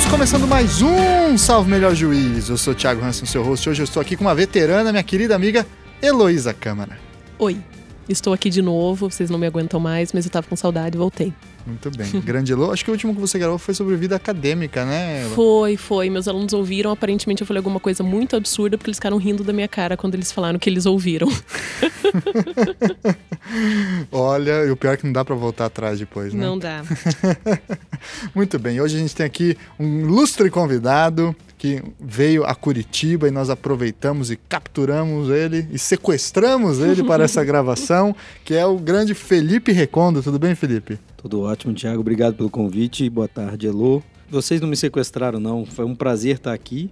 Estamos começando mais um Salve Melhor Juiz. Eu sou Thiago Hansen, seu host. Hoje eu estou aqui com uma veterana, minha querida amiga Heloísa Câmara. Oi, estou aqui de novo, vocês não me aguentam mais, mas eu tava com saudade e voltei. Muito bem. Grande Elo. Acho que o último que você gravou foi sobre vida acadêmica, né? Foi, foi. Meus alunos ouviram. Aparentemente eu falei alguma coisa muito absurda porque eles ficaram rindo da minha cara quando eles falaram que eles ouviram. Olha, e o pior é que não dá para voltar atrás depois, né? Não dá. Muito bem. Hoje a gente tem aqui um ilustre convidado que veio a Curitiba e nós aproveitamos e capturamos ele e sequestramos ele para essa gravação, que é o grande Felipe Recondo. Tudo bem, Felipe? Tudo ótimo, Thiago. Obrigado pelo convite. Boa tarde, Elô. Vocês não me sequestraram, não. Foi um prazer estar aqui.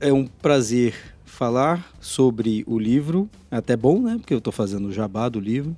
É um prazer falar sobre o livro. É até bom, né? Porque eu estou fazendo o jabá do livro.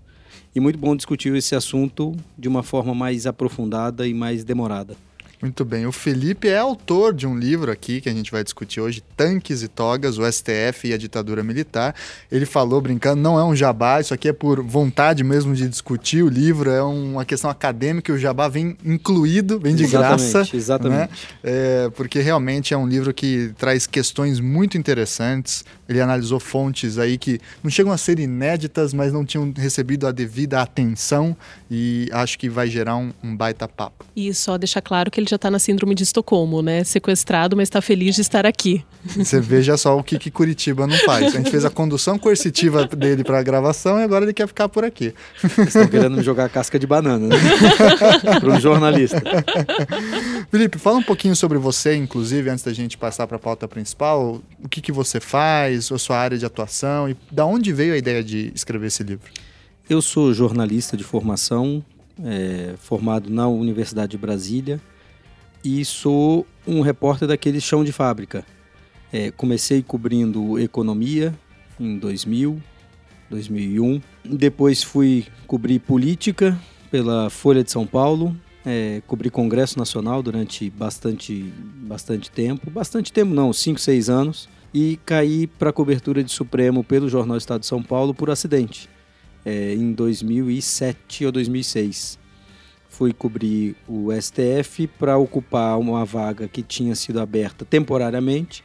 E muito bom discutir esse assunto de uma forma mais aprofundada e mais demorada. Muito bem. O Felipe é autor de um livro aqui que a gente vai discutir hoje, Tanques e Togas, o STF e a ditadura militar. Ele falou brincando, não é um jabá, isso aqui é por vontade mesmo de discutir o livro, é uma questão acadêmica, o jabá vem incluído, vem de exatamente, graça. Exatamente. Né? É, porque realmente é um livro que traz questões muito interessantes. Ele analisou fontes aí que não chegam a ser inéditas, mas não tinham recebido a devida atenção e acho que vai gerar um, um baita papo. E só deixar claro que ele já está na síndrome de Estocolmo, né? Sequestrado, mas está feliz de estar aqui. Você veja só o que, que Curitiba não faz. A gente fez a condução coercitiva dele para a gravação e agora ele quer ficar por aqui. Estão querendo me jogar casca de banana, né? para um jornalista. Felipe, fala um pouquinho sobre você, inclusive, antes da gente passar para a pauta principal. O que, que você faz, a sua área de atuação e da onde veio a ideia de escrever esse livro? Eu sou jornalista de formação, é, formado na Universidade de Brasília e sou um repórter daquele chão de fábrica. É, comecei cobrindo economia em 2000, 2001. Depois fui cobrir política pela Folha de São Paulo. É, cobri Congresso Nacional durante bastante, bastante tempo. Bastante tempo não, 5, 6 anos. E caí para a cobertura de Supremo pelo Jornal Estado de São Paulo por acidente. É, em 2007 ou 2006 fui cobrir o STF para ocupar uma vaga que tinha sido aberta temporariamente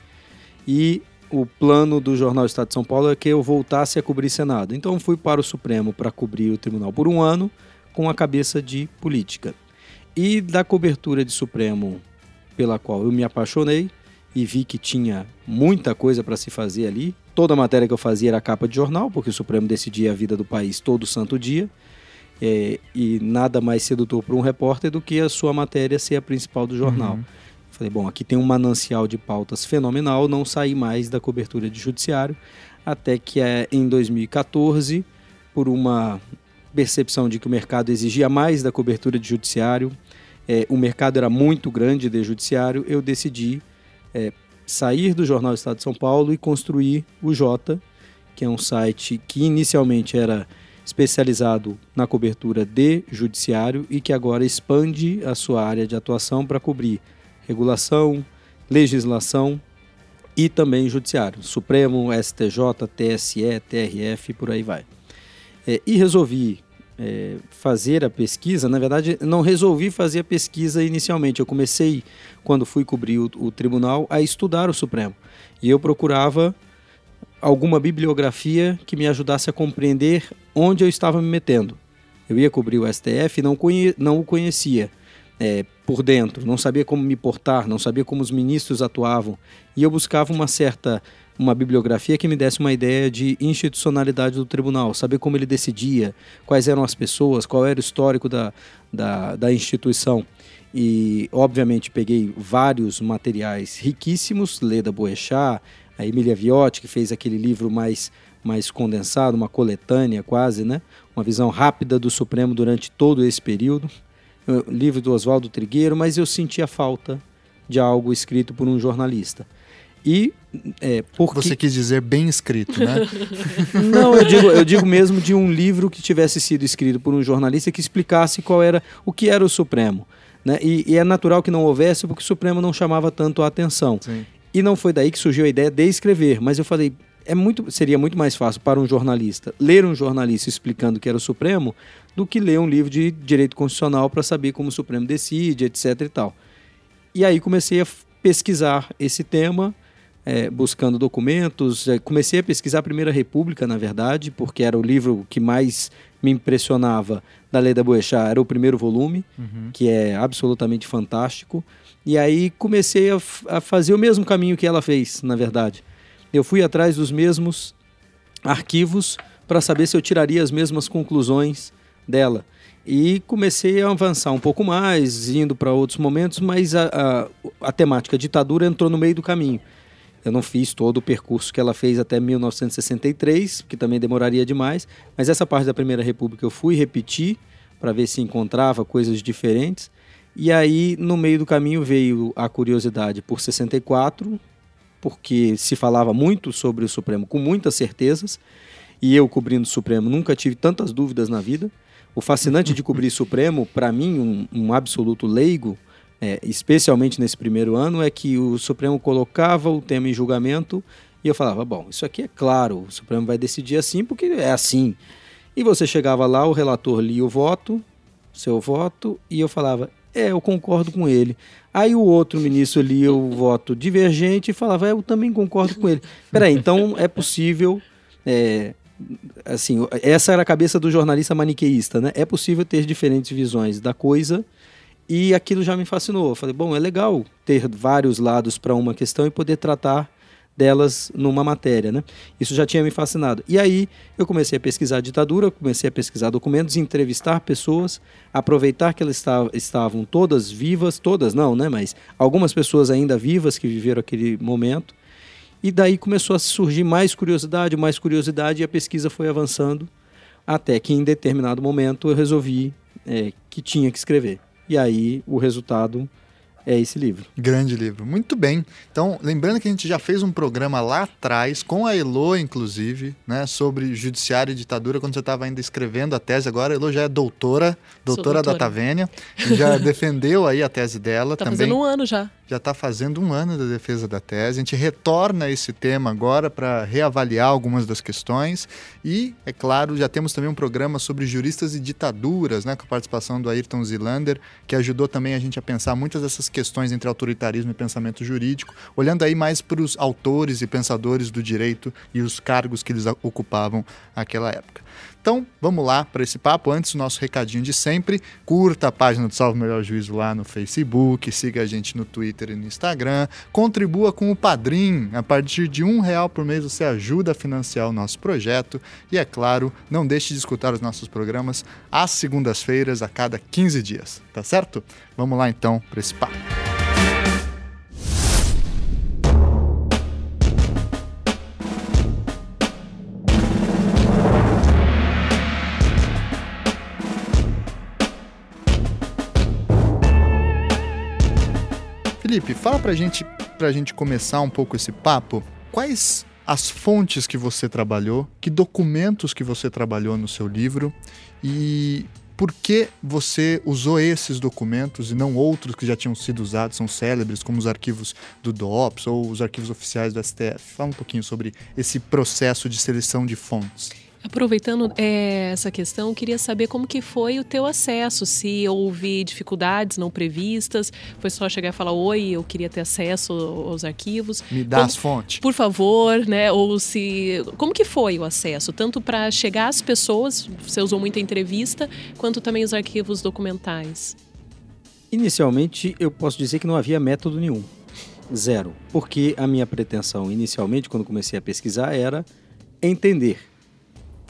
e o plano do jornal Estado de São Paulo é que eu voltasse a cobrir Senado. Então fui para o Supremo para cobrir o tribunal por um ano com a cabeça de política. E da cobertura de Supremo pela qual eu me apaixonei e vi que tinha muita coisa para se fazer ali. Toda a matéria que eu fazia era capa de jornal, porque o Supremo decidia a vida do país todo santo dia. É, e nada mais sedutor para um repórter do que a sua matéria ser a principal do jornal. Uhum. Falei, bom, aqui tem um manancial de pautas fenomenal, não saí mais da cobertura de judiciário, até que é, em 2014, por uma percepção de que o mercado exigia mais da cobertura de judiciário, é, o mercado era muito grande de judiciário, eu decidi é, sair do Jornal Estado de São Paulo e construir o Jota, que é um site que inicialmente era especializado na cobertura de judiciário e que agora expande a sua área de atuação para cobrir regulação, legislação e também judiciário, Supremo, STJ, TSE, TRF, por aí vai. É, e resolvi é, fazer a pesquisa, na verdade, não resolvi fazer a pesquisa inicialmente. Eu comecei, quando fui cobrir o, o tribunal, a estudar o Supremo. E eu procurava alguma bibliografia que me ajudasse a compreender onde eu estava me metendo. Eu ia cobrir o STF e não, conhe não o conhecia é, por dentro, não sabia como me portar, não sabia como os ministros atuavam. E eu buscava uma certa uma bibliografia que me desse uma ideia de institucionalidade do tribunal, saber como ele decidia, quais eram as pessoas, qual era o histórico da, da, da instituição. E, obviamente, peguei vários materiais riquíssimos, Leda Boechat, a Emília Viotti, que fez aquele livro mais, mais condensado, uma coletânea quase, né? uma visão rápida do Supremo durante todo esse período. O livro do Oswaldo Trigueiro, mas eu sentia falta de algo escrito por um jornalista. E é, porque... Você quis dizer bem escrito, né? Não, eu digo, eu digo mesmo de um livro que tivesse sido escrito por um jornalista que explicasse qual era o que era o Supremo. Né? E, e, é natural que não houvesse porque o Supremo não chamava tanto a atenção. Sim. E não foi daí que surgiu a ideia de escrever, mas eu falei, é muito, seria muito mais fácil para um jornalista ler um jornalista explicando que era o Supremo do que ler um livro de direito constitucional para saber como o Supremo decide, etc e tal. E aí comecei a pesquisar esse tema, é, buscando documentos. É, comecei a pesquisar a Primeira República, na verdade, porque era o livro que mais me impressionava da Lei da Boechat, era o primeiro volume, uhum. que é absolutamente fantástico. E aí comecei a, a fazer o mesmo caminho que ela fez, na verdade. Eu fui atrás dos mesmos arquivos para saber se eu tiraria as mesmas conclusões dela. E comecei a avançar um pouco mais, indo para outros momentos, mas a, a, a temática ditadura entrou no meio do caminho. Eu não fiz todo o percurso que ela fez até 1963, que também demoraria demais, mas essa parte da Primeira República eu fui repetir para ver se encontrava coisas diferentes. E aí, no meio do caminho, veio a curiosidade por 64, porque se falava muito sobre o Supremo com muitas certezas, e eu cobrindo o Supremo nunca tive tantas dúvidas na vida. O fascinante de cobrir Supremo, para mim, um, um absoluto leigo, é, especialmente nesse primeiro ano, é que o Supremo colocava o tema em julgamento e eu falava: bom, isso aqui é claro, o Supremo vai decidir assim porque é assim. E você chegava lá, o relator lia o voto, seu voto, e eu falava: é, eu concordo com ele. Aí o outro ministro lia o voto divergente e falava: é, eu também concordo com ele. Peraí, então é possível. É, assim, essa era a cabeça do jornalista maniqueísta, né? É possível ter diferentes visões da coisa e aquilo já me fascinou. Eu falei, bom, é legal ter vários lados para uma questão e poder tratar delas numa matéria, né? Isso já tinha me fascinado. E aí eu comecei a pesquisar ditadura, comecei a pesquisar documentos, entrevistar pessoas, aproveitar que elas estavam todas vivas, todas não, né? Mas algumas pessoas ainda vivas que viveram aquele momento. E daí começou a surgir mais curiosidade, mais curiosidade, e a pesquisa foi avançando até que em determinado momento eu resolvi é, que tinha que escrever. E aí o resultado é esse livro. Grande livro. Muito bem. Então, lembrando que a gente já fez um programa lá atrás, com a Elo, inclusive, né, sobre judiciário e ditadura, quando você estava ainda escrevendo a tese. Agora a Elo já é doutora, doutora, doutora. da Tavênia, já defendeu aí a tese dela. Tá também. fazendo um ano já já está fazendo um ano da defesa da tese. A gente retorna a esse tema agora para reavaliar algumas das questões. E, é claro, já temos também um programa sobre juristas e ditaduras, né, com a participação do Ayrton Zilander, que ajudou também a gente a pensar muitas dessas questões entre autoritarismo e pensamento jurídico, olhando aí mais para os autores e pensadores do direito e os cargos que eles ocupavam naquela época. Então, vamos lá para esse papo. Antes, o nosso recadinho de sempre. Curta a página do Salve Melhor Juízo lá no Facebook, siga a gente no Twitter e no Instagram. Contribua com o Padrim. A partir de um real por mês você ajuda a financiar o nosso projeto. E, é claro, não deixe de escutar os nossos programas às segundas-feiras, a cada 15 dias. Tá certo? Vamos lá então para esse papo. Felipe, fala pra gente, pra gente começar um pouco esse papo. Quais as fontes que você trabalhou, que documentos que você trabalhou no seu livro e por que você usou esses documentos e não outros que já tinham sido usados, são célebres, como os arquivos do DOPS ou os arquivos oficiais do STF? Fala um pouquinho sobre esse processo de seleção de fontes. Aproveitando é, essa questão, queria saber como que foi o teu acesso, se houve dificuldades não previstas, foi só chegar e falar, oi, eu queria ter acesso aos arquivos. Me dá como, as fontes. Por favor, né? Ou se... Como que foi o acesso? Tanto para chegar às pessoas, você usou muita entrevista, quanto também os arquivos documentais. Inicialmente, eu posso dizer que não havia método nenhum. Zero. Porque a minha pretensão, inicialmente, quando comecei a pesquisar, era entender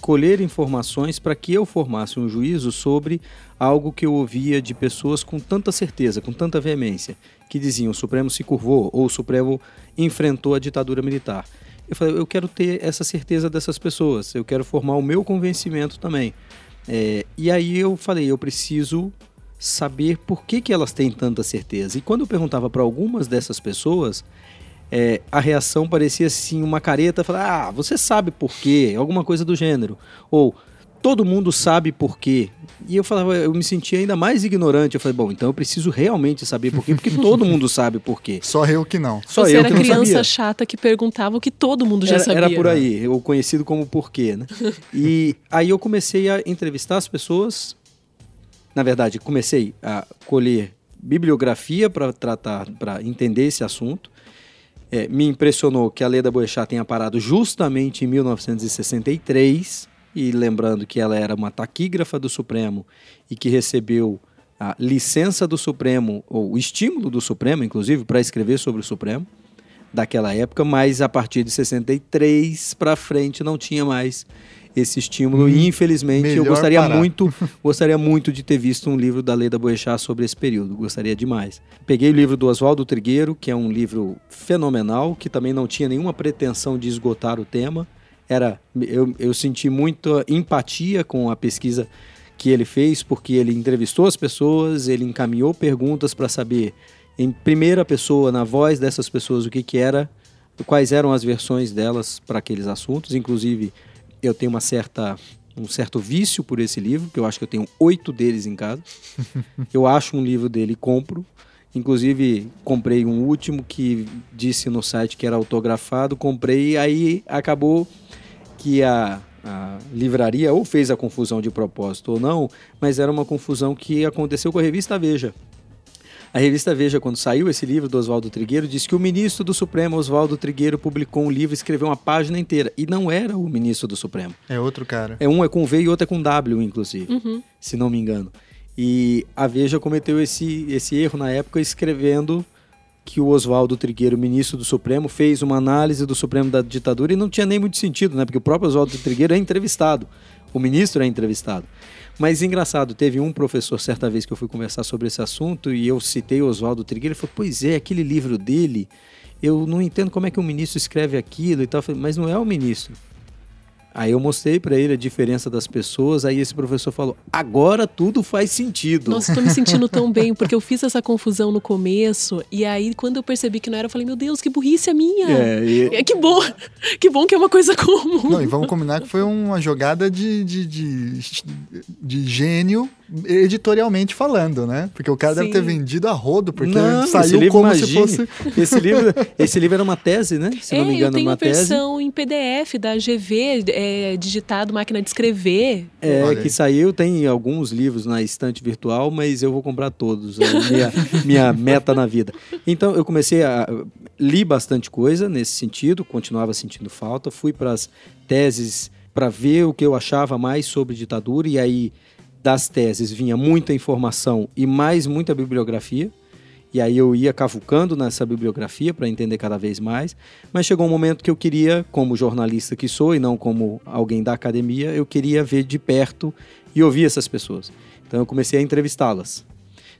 colher informações para que eu formasse um juízo sobre algo que eu ouvia de pessoas com tanta certeza, com tanta veemência, que diziam o Supremo se curvou ou o Supremo enfrentou a ditadura militar. Eu falei, eu quero ter essa certeza dessas pessoas, eu quero formar o meu convencimento também. É, e aí eu falei, eu preciso saber por que, que elas têm tanta certeza. E quando eu perguntava para algumas dessas pessoas, é, a reação parecia assim uma careta, falar, ah, você sabe por quê, alguma coisa do gênero. Ou todo mundo sabe por quê. E eu falava, eu me sentia ainda mais ignorante. Eu falei, bom, então eu preciso realmente saber por quê, porque todo mundo sabe por quê. Só eu que não. Só Você eu era que criança sabia. chata que perguntava o que todo mundo já era, sabia. Era por aí, o conhecido como porquê, né? e aí eu comecei a entrevistar as pessoas. Na verdade, comecei a colher bibliografia para tratar, para entender esse assunto. É, me impressionou que a Leda Boechat tenha parado justamente em 1963, e lembrando que ela era uma taquígrafa do Supremo e que recebeu a licença do Supremo, ou o estímulo do Supremo, inclusive, para escrever sobre o Supremo daquela época, mas a partir de 63 para frente não tinha mais esse estímulo hum, e infelizmente eu gostaria parar. muito gostaria muito de ter visto um livro da Leda Boechat sobre esse período gostaria demais peguei o livro do Oswaldo Trigueiro que é um livro fenomenal que também não tinha nenhuma pretensão de esgotar o tema era eu, eu senti muita empatia com a pesquisa que ele fez porque ele entrevistou as pessoas ele encaminhou perguntas para saber em primeira pessoa, na voz dessas pessoas, o que, que era, quais eram as versões delas para aqueles assuntos. Inclusive, eu tenho uma certa um certo vício por esse livro, que eu acho que eu tenho oito deles em casa. eu acho um livro dele e compro. Inclusive, comprei um último que disse no site que era autografado, comprei e aí acabou que a, a livraria ou fez a confusão de propósito ou não, mas era uma confusão que aconteceu com a revista Veja. A revista Veja, quando saiu esse livro do Oswaldo Trigueiro, disse que o ministro do Supremo, Oswaldo Trigueiro, publicou um livro e escreveu uma página inteira. E não era o ministro do Supremo. É outro cara. É um é com V e outro é com W, inclusive, uhum. se não me engano. E a Veja cometeu esse, esse erro na época escrevendo que o Oswaldo Trigueiro, ministro do Supremo, fez uma análise do Supremo da ditadura e não tinha nem muito sentido, né? Porque o próprio Oswaldo Trigueiro é entrevistado, o ministro é entrevistado. Mas engraçado, teve um professor certa vez que eu fui conversar sobre esse assunto e eu citei o Oswaldo Trigueiro, ele falou: "Pois é, aquele livro dele, eu não entendo como é que o ministro escreve aquilo e tal". Mas não é o ministro. Aí eu mostrei para ele a diferença das pessoas, aí esse professor falou: agora tudo faz sentido. Nossa, estou me sentindo tão bem, porque eu fiz essa confusão no começo, e aí quando eu percebi que não era, eu falei: meu Deus, que burrice a minha. É, e... é que bom, que bom que é uma coisa comum. Não, e vamos combinar que foi uma jogada de, de, de, de gênio editorialmente falando, né? Porque o cara Sim. deve ter vendido a rodo, porque não, saiu como imagine. se fosse. Esse livro, esse livro era uma tese, né? Se é, não me engano, eu tenho uma versão tese. em PDF da GV, é, digitado, máquina de escrever. É, que saiu, tem alguns livros na estante virtual, mas eu vou comprar todos. É minha, minha meta na vida. Então, eu comecei a. li bastante coisa nesse sentido, continuava sentindo falta, fui para as teses para ver o que eu achava mais sobre ditadura, e aí das teses vinha muita informação e mais muita bibliografia. E aí eu ia cavucando nessa bibliografia para entender cada vez mais. Mas chegou um momento que eu queria, como jornalista que sou e não como alguém da academia, eu queria ver de perto e ouvir essas pessoas. Então eu comecei a entrevistá-las.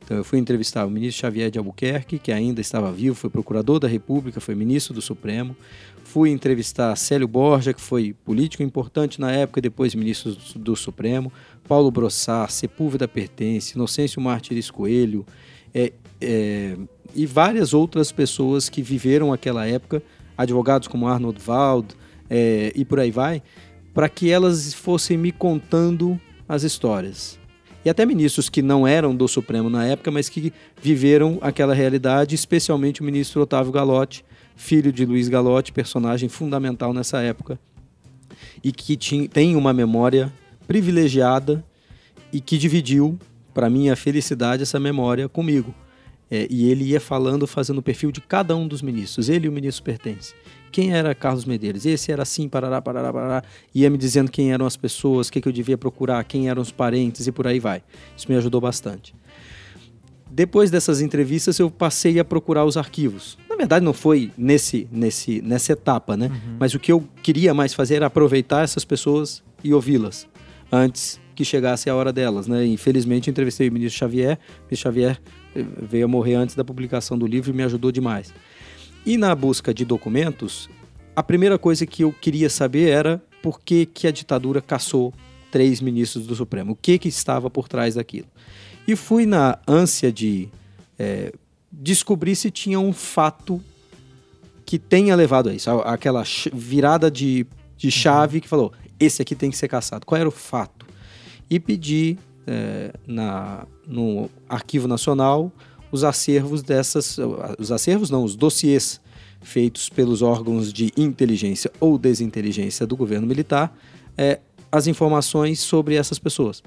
Então eu fui entrevistar o ministro Xavier de Albuquerque, que ainda estava vivo, foi procurador da República, foi ministro do Supremo. Fui entrevistar Célio Borja, que foi político importante na época e depois ministro do Supremo. Paulo Brossar, Sepúlveda Pertence, Inocêncio Martires Coelho é, é, e várias outras pessoas que viveram aquela época, advogados como Arnold Wald é, e por aí vai, para que elas fossem me contando as histórias. E até ministros que não eram do Supremo na época, mas que viveram aquela realidade, especialmente o ministro Otávio Galotti, filho de Luiz Galotti, personagem fundamental nessa época, e que tinha, tem uma memória privilegiada e que dividiu, para minha felicidade, essa memória comigo. É, e ele ia falando, fazendo o perfil de cada um dos ministros. Ele e o ministro pertence. Quem era Carlos Medeiros? Esse era assim, parará, parará, parará. Ia me dizendo quem eram as pessoas, o que, que eu devia procurar, quem eram os parentes e por aí vai. Isso me ajudou bastante. Depois dessas entrevistas, eu passei a procurar os arquivos. Na verdade, não foi nesse, nesse, nessa etapa, né? Uhum. Mas o que eu queria mais fazer era aproveitar essas pessoas e ouvi-las antes que chegasse a hora delas, né? Infelizmente, entrevistei o ministro Xavier. O ministro Xavier eh, veio a morrer antes da publicação do livro e me ajudou demais. E na busca de documentos, a primeira coisa que eu queria saber era por que, que a ditadura caçou três ministros do Supremo. O que, que estava por trás daquilo. E fui na ânsia de é, descobrir se tinha um fato que tenha levado a isso. Aquela virada de, de chave que falou: esse aqui tem que ser caçado. Qual era o fato? E pedi é, na, no Arquivo Nacional os acervos dessas, os acervos não, os dossiês feitos pelos órgãos de inteligência ou desinteligência do governo militar, é, as informações sobre essas pessoas.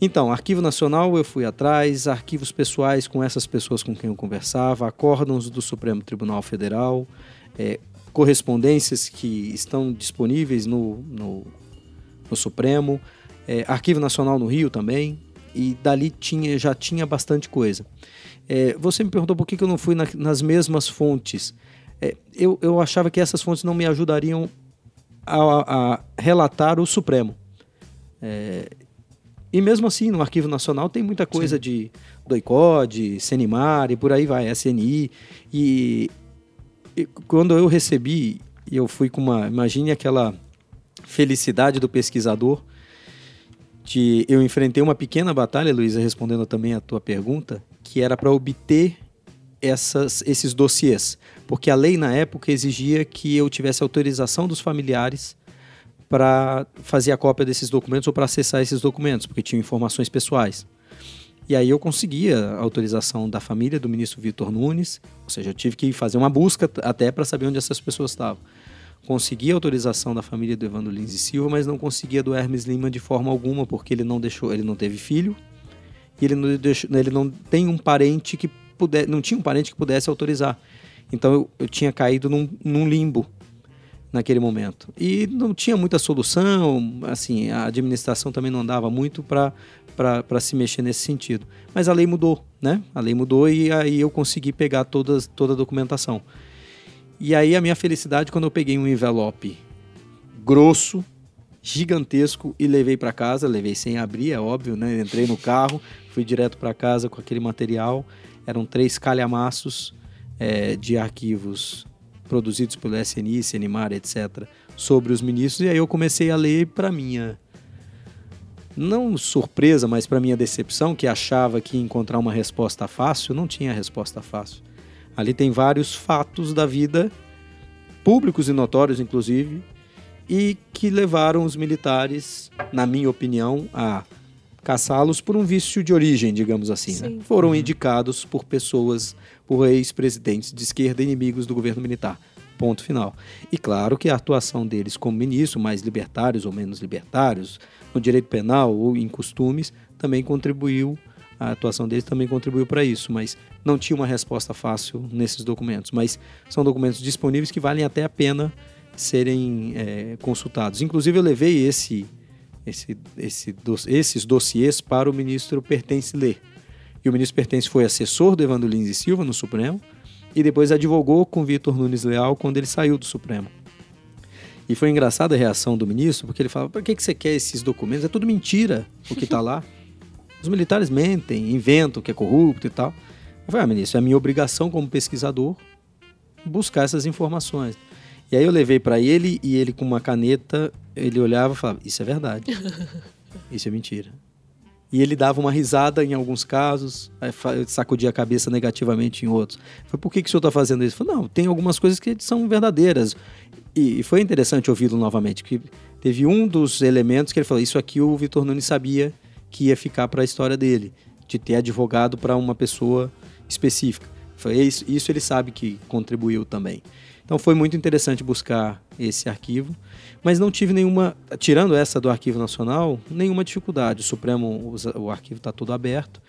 Então, Arquivo Nacional eu fui atrás, arquivos pessoais com essas pessoas com quem eu conversava, acórdãos do Supremo Tribunal Federal, é, correspondências que estão disponíveis no, no, no Supremo, é, Arquivo Nacional no Rio também, e dali tinha, já tinha bastante coisa. É, você me perguntou por que, que eu não fui na, nas mesmas fontes. É, eu, eu achava que essas fontes não me ajudariam a, a relatar o Supremo. É, e mesmo assim, no Arquivo Nacional tem muita coisa Sim. de DOICOD, Senimar e por aí vai, SNI. E, e quando eu recebi, eu fui com uma. Imagine aquela felicidade do pesquisador. De, eu enfrentei uma pequena batalha, Luísa, respondendo também a tua pergunta, que era para obter essas, esses dossiês. Porque a lei na época exigia que eu tivesse autorização dos familiares para fazer a cópia desses documentos ou para acessar esses documentos, porque tinham informações pessoais. E aí eu conseguia a autorização da família do ministro Vitor Nunes, ou seja, eu tive que fazer uma busca até para saber onde essas pessoas estavam. Consegui a autorização da família do Evandro Lins e Silva, mas não conseguia do Hermes Lima de forma alguma, porque ele não deixou, ele não teve filho e ele não, deixou, ele não tem um parente que puder, não tinha um parente que pudesse autorizar. Então eu, eu tinha caído num, num limbo naquele momento. E não tinha muita solução, assim, a administração também não andava muito para para se mexer nesse sentido. Mas a lei mudou, né? A lei mudou e aí eu consegui pegar todas, toda a documentação. E aí a minha felicidade quando eu peguei um envelope grosso, gigantesco e levei para casa, levei sem abrir, é óbvio, né? Entrei no carro, fui direto para casa com aquele material. Eram três calhamaços é, de arquivos produzidos pelo SNI, CNMAR, etc., sobre os ministros, e aí eu comecei a ler para minha não surpresa, mas para minha decepção, que achava que encontrar uma resposta fácil, não tinha resposta fácil. Ali tem vários fatos da vida, públicos e notórios, inclusive, e que levaram os militares, na minha opinião, a caçá-los por um vício de origem, digamos assim. Né? Foram uhum. indicados por pessoas, por ex-presidentes de esquerda inimigos do governo militar. Ponto final. E claro que a atuação deles como ministro, mais libertários ou menos libertários, no direito penal ou em costumes, também contribuiu, a atuação deles também contribuiu para isso, mas não tinha uma resposta fácil nesses documentos. Mas são documentos disponíveis que valem até a pena serem é, consultados. Inclusive, eu levei esse esse, esse, esses dossiês para o ministro Pertence ler. E o ministro Pertence foi assessor do Evandro Lins e Silva no Supremo e depois advogou com Vitor Nunes Leal quando ele saiu do Supremo. E foi engraçada a reação do ministro, porque ele falava: para que, que você quer esses documentos? É tudo mentira o que está lá. Os militares mentem, inventam que é corrupto e tal. Eu falei: ah, ministro, é a minha obrigação como pesquisador buscar essas informações. E aí eu levei para ele e ele com uma caneta, ele olhava e falava: "Isso é verdade. Isso é mentira". E ele dava uma risada em alguns casos, sacudia a cabeça negativamente em outros. Foi por que, que o senhor está fazendo isso? Falei, não, tem algumas coisas que são verdadeiras. E, e foi interessante ouvi-lo novamente, que teve um dos elementos que ele falou: isso aqui o Vitor Nunes sabia que ia ficar para a história dele, de ter advogado para uma pessoa específica. Foi isso, isso ele sabe que contribuiu também. Então foi muito interessante buscar esse arquivo, mas não tive nenhuma, tirando essa do Arquivo Nacional, nenhuma dificuldade. O Supremo, o arquivo está todo aberto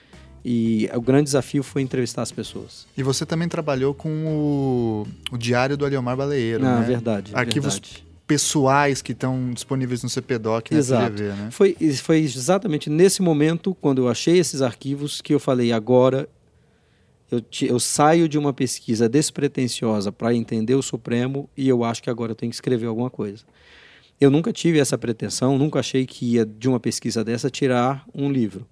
e o grande desafio foi entrevistar as pessoas. E você também trabalhou com o, o Diário do Aliomar Baleeiro, ah, né? verdade. Arquivos verdade. Pessoais que estão disponíveis no CPDOC, na Exato. TV, né? Foi, foi exatamente nesse momento, quando eu achei esses arquivos, que eu falei, agora eu, te, eu saio de uma pesquisa despretensiosa para entender o Supremo e eu acho que agora eu tenho que escrever alguma coisa. Eu nunca tive essa pretensão, nunca achei que ia de uma pesquisa dessa tirar um livro.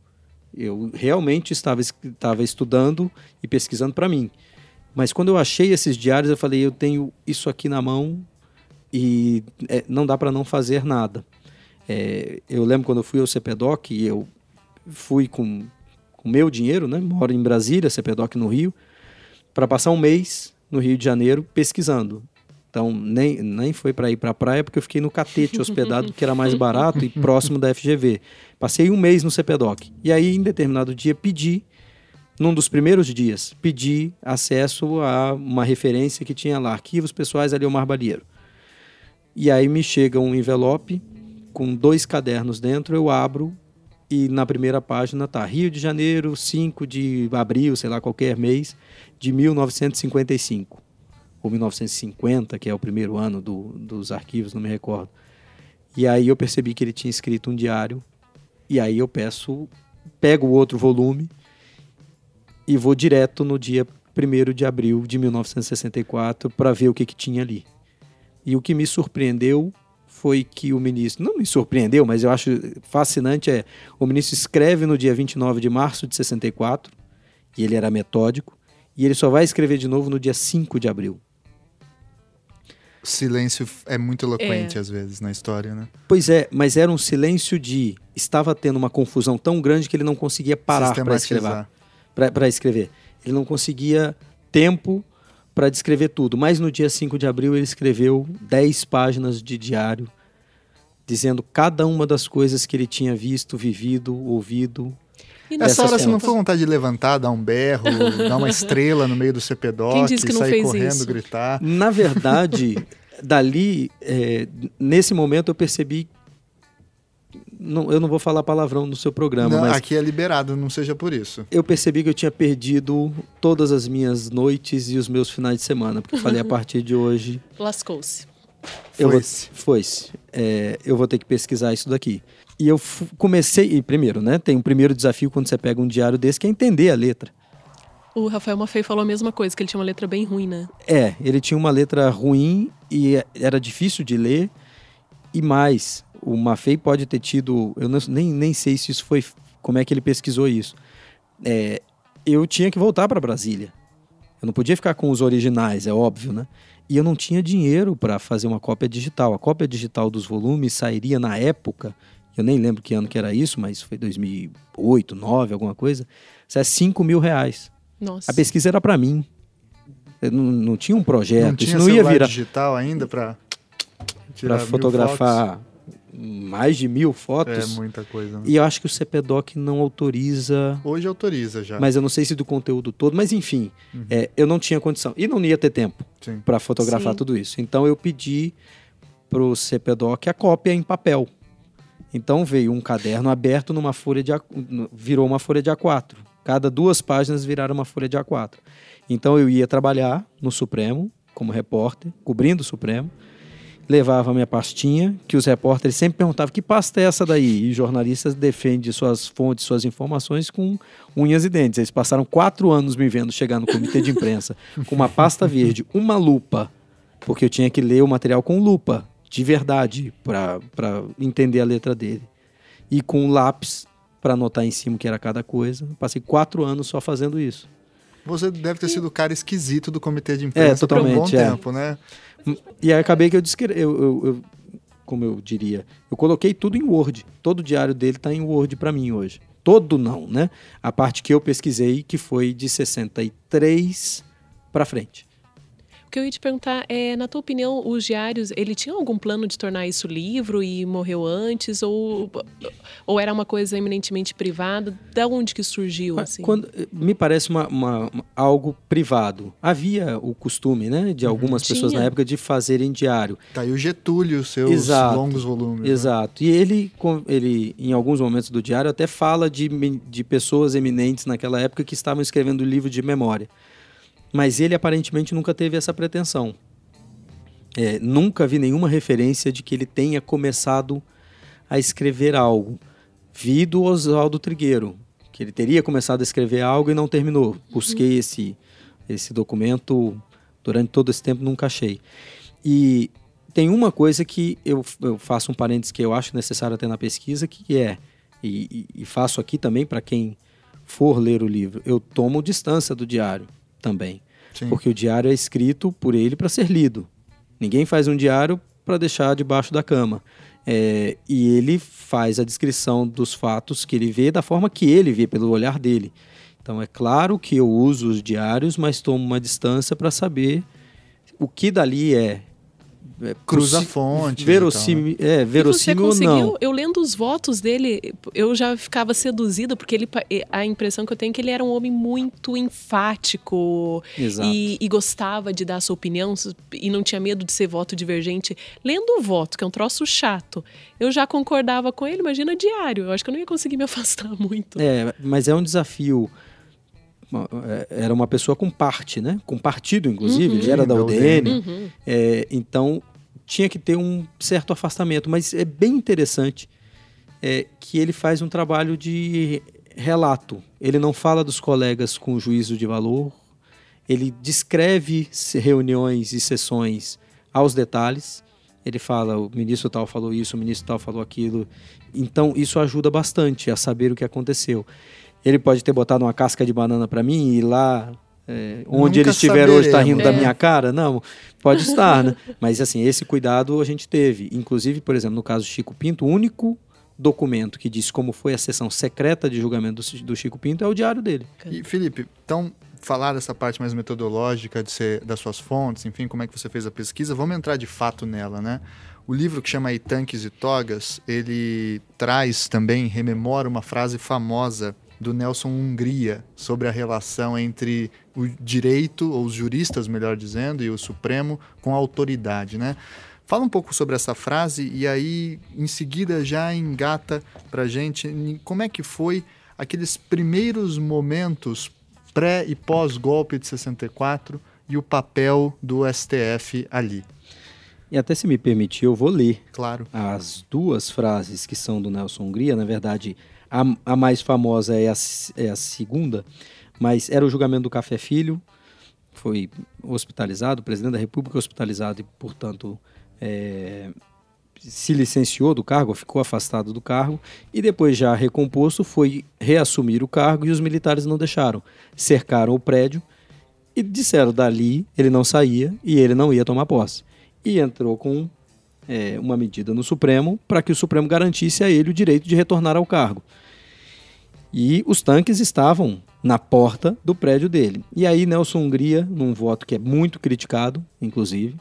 Eu realmente estava, estava estudando e pesquisando para mim. Mas quando eu achei esses diários, eu falei: eu tenho isso aqui na mão e é, não dá para não fazer nada. É, eu lembro quando eu fui ao CPDOC, eu fui com o meu dinheiro, né? Moro em Brasília, CPDOC no Rio, para passar um mês no Rio de Janeiro pesquisando. Então, nem, nem foi para ir para a praia, porque eu fiquei no Catete hospedado, que era mais barato e próximo da FGV. Passei um mês no CPDOC. E aí, em determinado dia, pedi, num dos primeiros dias, pedi acesso a uma referência que tinha lá, arquivos pessoais ali, Omar Balieiro. E aí me chega um envelope com dois cadernos dentro, eu abro e na primeira página tá Rio de Janeiro, 5 de abril, sei lá, qualquer mês, de 1955. Ou 1950, que é o primeiro ano do, dos arquivos, não me recordo. E aí eu percebi que ele tinha escrito um diário. E aí eu peço, pego o outro volume e vou direto no dia 1 de abril de 1964 para ver o que, que tinha ali. E o que me surpreendeu foi que o ministro, não me surpreendeu, mas eu acho fascinante é, o ministro escreve no dia 29 de março de 64, e ele era metódico, e ele só vai escrever de novo no dia 5 de abril. O silêncio é muito eloquente é. às vezes na história, né? Pois é, mas era um silêncio de estava tendo uma confusão tão grande que ele não conseguia parar para escrever. Para escrever. Ele não conseguia tempo para descrever tudo. Mas no dia 5 de abril ele escreveu 10 páginas de diário, dizendo cada uma das coisas que ele tinha visto, vivido, ouvido. E nessa hora você não foi vontade de levantar, dar um berro, dar uma estrela no meio do CPDOC, sair correndo, isso? gritar? Na verdade, dali, é, nesse momento eu percebi não, eu não vou falar palavrão no seu programa, não, mas. Aqui é liberado, não seja por isso. Eu percebi que eu tinha perdido todas as minhas noites e os meus finais de semana, porque eu falei a partir de hoje. Lascou-se. Foi-se. Foi-se. É, eu vou ter que pesquisar isso daqui. E eu comecei. E primeiro, né? Tem um primeiro desafio quando você pega um diário desse, que é entender a letra. O Rafael Maffei falou a mesma coisa, que ele tinha uma letra bem ruim, né? É, ele tinha uma letra ruim e era difícil de ler. E mais, o Maffei pode ter tido, eu não, nem, nem sei se isso foi, como é que ele pesquisou isso. É, eu tinha que voltar para Brasília. Eu não podia ficar com os originais, é óbvio, né? E eu não tinha dinheiro para fazer uma cópia digital. A cópia digital dos volumes sairia na época, eu nem lembro que ano que era isso, mas foi 2008, 2009, alguma coisa. Isso é 5 mil reais. Nossa. A pesquisa era para mim. Eu não, não tinha um projeto. Não tinha isso não ia virar digital ainda para para fotografar mais de mil fotos. É muita coisa. Né? E eu acho que o CPDOC não autoriza. Hoje autoriza já. Mas eu não sei se do conteúdo todo. Mas enfim, uhum. é, eu não tinha condição. E não ia ter tempo para fotografar Sim. tudo isso. Então eu pedi para o CPDOC a cópia em papel. Então veio um caderno aberto numa folha de A... virou uma folha de A4. Cada duas páginas viraram uma folha de A4. Então eu ia trabalhar no Supremo como repórter, cobrindo o Supremo levava a minha pastinha, que os repórteres sempre perguntavam que pasta é essa daí? E jornalistas defendem suas fontes, suas informações com unhas e dentes. Eles passaram quatro anos me vendo chegar no comitê de imprensa com uma pasta verde, uma lupa, porque eu tinha que ler o material com lupa, de verdade, para entender a letra dele. E com lápis para anotar em cima o que era cada coisa. Passei quatro anos só fazendo isso. Você deve ter sido o cara esquisito do comitê de imprensa é, totalmente, por um bom é. tempo, né? E aí acabei que eu, disse eu, eu, eu, como eu diria, eu coloquei tudo em Word. Todo o diário dele está em Word para mim hoje. Todo não, né? A parte que eu pesquisei, que foi de 63 para frente que eu ia te perguntar é, na tua opinião, os diários, ele tinha algum plano de tornar isso livro e morreu antes? Ou, ou era uma coisa eminentemente privada? Da onde que surgiu? Assim? Quando, me parece uma, uma, algo privado. Havia o costume, né, de uhum. algumas uhum. pessoas na época de fazerem diário. Tá aí o Getúlio, seus Exato. longos volumes. Né? Exato. Né? E ele, ele, em alguns momentos do diário, até fala de, de pessoas eminentes naquela época que estavam escrevendo livro de memória. Mas ele aparentemente nunca teve essa pretensão. É, nunca vi nenhuma referência de que ele tenha começado a escrever algo. Vi do Oswaldo Trigueiro, que ele teria começado a escrever algo e não terminou. Busquei uhum. esse, esse documento durante todo esse tempo, nunca achei. E tem uma coisa que eu, eu faço um parênteses que eu acho necessário ter na pesquisa, que é, e, e faço aqui também para quem for ler o livro, eu tomo distância do diário também. Sim. Porque o diário é escrito por ele para ser lido. Ninguém faz um diário para deixar debaixo da cama. É, e ele faz a descrição dos fatos que ele vê da forma que ele vê, pelo olhar dele. Então é claro que eu uso os diários, mas tomo uma distância para saber o que dali é é, Cruza fontes. verossímil, e tal, né? é, verossímil ou não. Eu lendo os votos dele, eu já ficava seduzida, porque ele, a impressão que eu tenho é que ele era um homem muito enfático Exato. e, e gostava de dar a sua opinião e não tinha medo de ser voto divergente. Lendo o voto, que é um troço chato, eu já concordava com ele, imagina diário. Eu acho que eu não ia conseguir me afastar muito. É, mas é um desafio. Uma- é, Era uma pessoa com parte, né? Com partido, inclusive. Uhum. Ele era Sim, da UDN. Uhum. É, então, tinha que ter um certo afastamento. Mas é bem interessante é, que ele faz um trabalho de relato. Ele não fala dos colegas com juízo de valor. Ele descreve reuniões e sessões aos detalhes. Ele fala, o ministro tal falou isso, o ministro tal falou aquilo. Então, isso ajuda bastante a saber o que aconteceu. Ele pode ter botado uma casca de banana para mim e ir lá é, onde Nunca ele estiver hoje está rindo da É. minha cara? Não, pode estar, né? Mas assim, esse cuidado a gente teve. Inclusive, por exemplo, no caso do Chico Pinto, o único documento que diz como foi a sessão secreta de julgamento do, do Chico Pinto é o diário dele. E, Felipe, então, falar dessa parte mais metodológica, de ser, das suas fontes, enfim, como é que você fez a pesquisa, vamos entrar de fato nela, né? O livro que chama aí Tanques e Togas, ele traz também, rememora uma frase famosa do Nelson Hungria sobre a relação entre o direito, ou os juristas, melhor dizendo, e o Supremo com a autoridade, né? Fala um pouco sobre essa frase e aí, em seguida, já engata pra gente como é que foi aqueles primeiros momentos pré e pós-golpe de 64 e o papel do STF ali. E até se me permitir, eu vou ler Claro. as duas frases que são do Nelson Hungria. Na verdade, a, a mais famosa é a, é a segunda, mas era o julgamento do Café Filho. Foi hospitalizado, o presidente da República hospitalizado e, portanto, é, se licenciou do cargo, ficou afastado do cargo e depois já recomposto foi reassumir o cargo e os militares não deixaram. Cercaram o prédio e disseram dali ele não saía e ele não ia tomar posse. E entrou com é, uma medida no Supremo para que o Supremo garantisse a ele o direito de retornar ao cargo. E os tanques estavam na porta do prédio dele. E aí Nelson Hungria, num voto que é muito criticado, inclusive,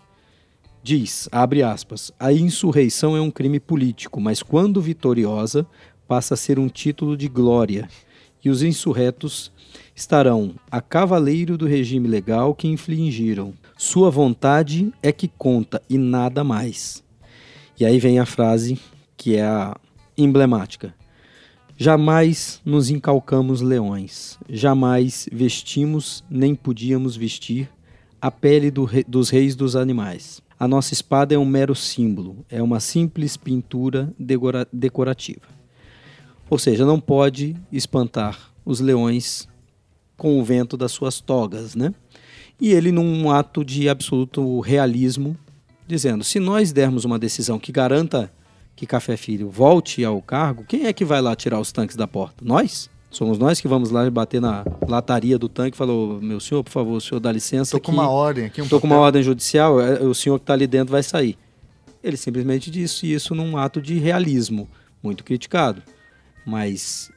diz, abre aspas, a insurreição é um crime político, mas quando vitoriosa, passa a ser um título de glória. E os insurretos estarão a cavaleiro do regime legal que infligiram. Sua vontade é que conta e nada mais. E aí vem a frase que é a emblemática. Jamais nos encalcamos leões, jamais vestimos nem podíamos vestir a pele do re- dos reis dos animais. A nossa espada é um mero símbolo, é uma simples pintura decora- decorativa. Ou seja, não pode espantar os leões com o vento das suas togas, né? E ele, num ato de absoluto realismo, dizendo: se nós dermos uma decisão que garanta que Café Filho volte ao cargo, quem é que vai lá tirar os tanques da porta? Nós? Somos nós que vamos lá bater na lataria do tanque e falou: meu senhor, por favor, o senhor dá licença. Tô com uma ordem aqui, um Estou com uma ordem judicial, é, o senhor que está ali dentro vai sair. Ele simplesmente disse isso num ato de realismo, muito criticado. Mas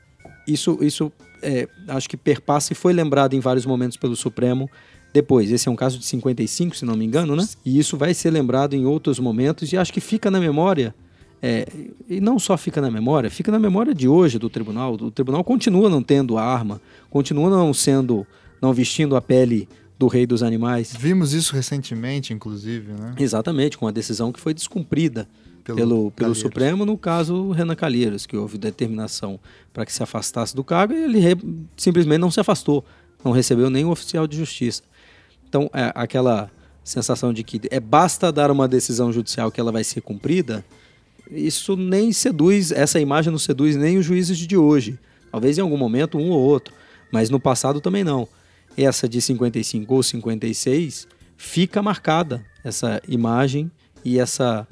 isso, isso é, acho que perpassa e foi lembrado em vários momentos pelo Supremo depois. Esse é um caso de 55, se não me engano, né? E isso vai ser lembrado em outros momentos e acho que fica na memória. É, e não só fica na memória, fica na memória de hoje do tribunal. O tribunal continua não tendo arma, continua não sendo, não vestindo a pele do rei dos animais. Vimos isso recentemente, inclusive, né? Exatamente, com a decisão que foi descumprida Pelo pelo, pelo. Supremo, no caso Renan Calheiros, que houve determinação para que se afastasse do cargo e ele re- simplesmente não se afastou, não recebeu nenhum oficial de justiça. Então, é, aquela sensação de que é basta dar uma decisão judicial que ela vai ser cumprida, isso nem seduz, essa imagem não seduz nem os juízes de hoje. Talvez em algum momento um ou outro, mas no passado também não. Essa de 55 ou 56 fica marcada essa imagem e essa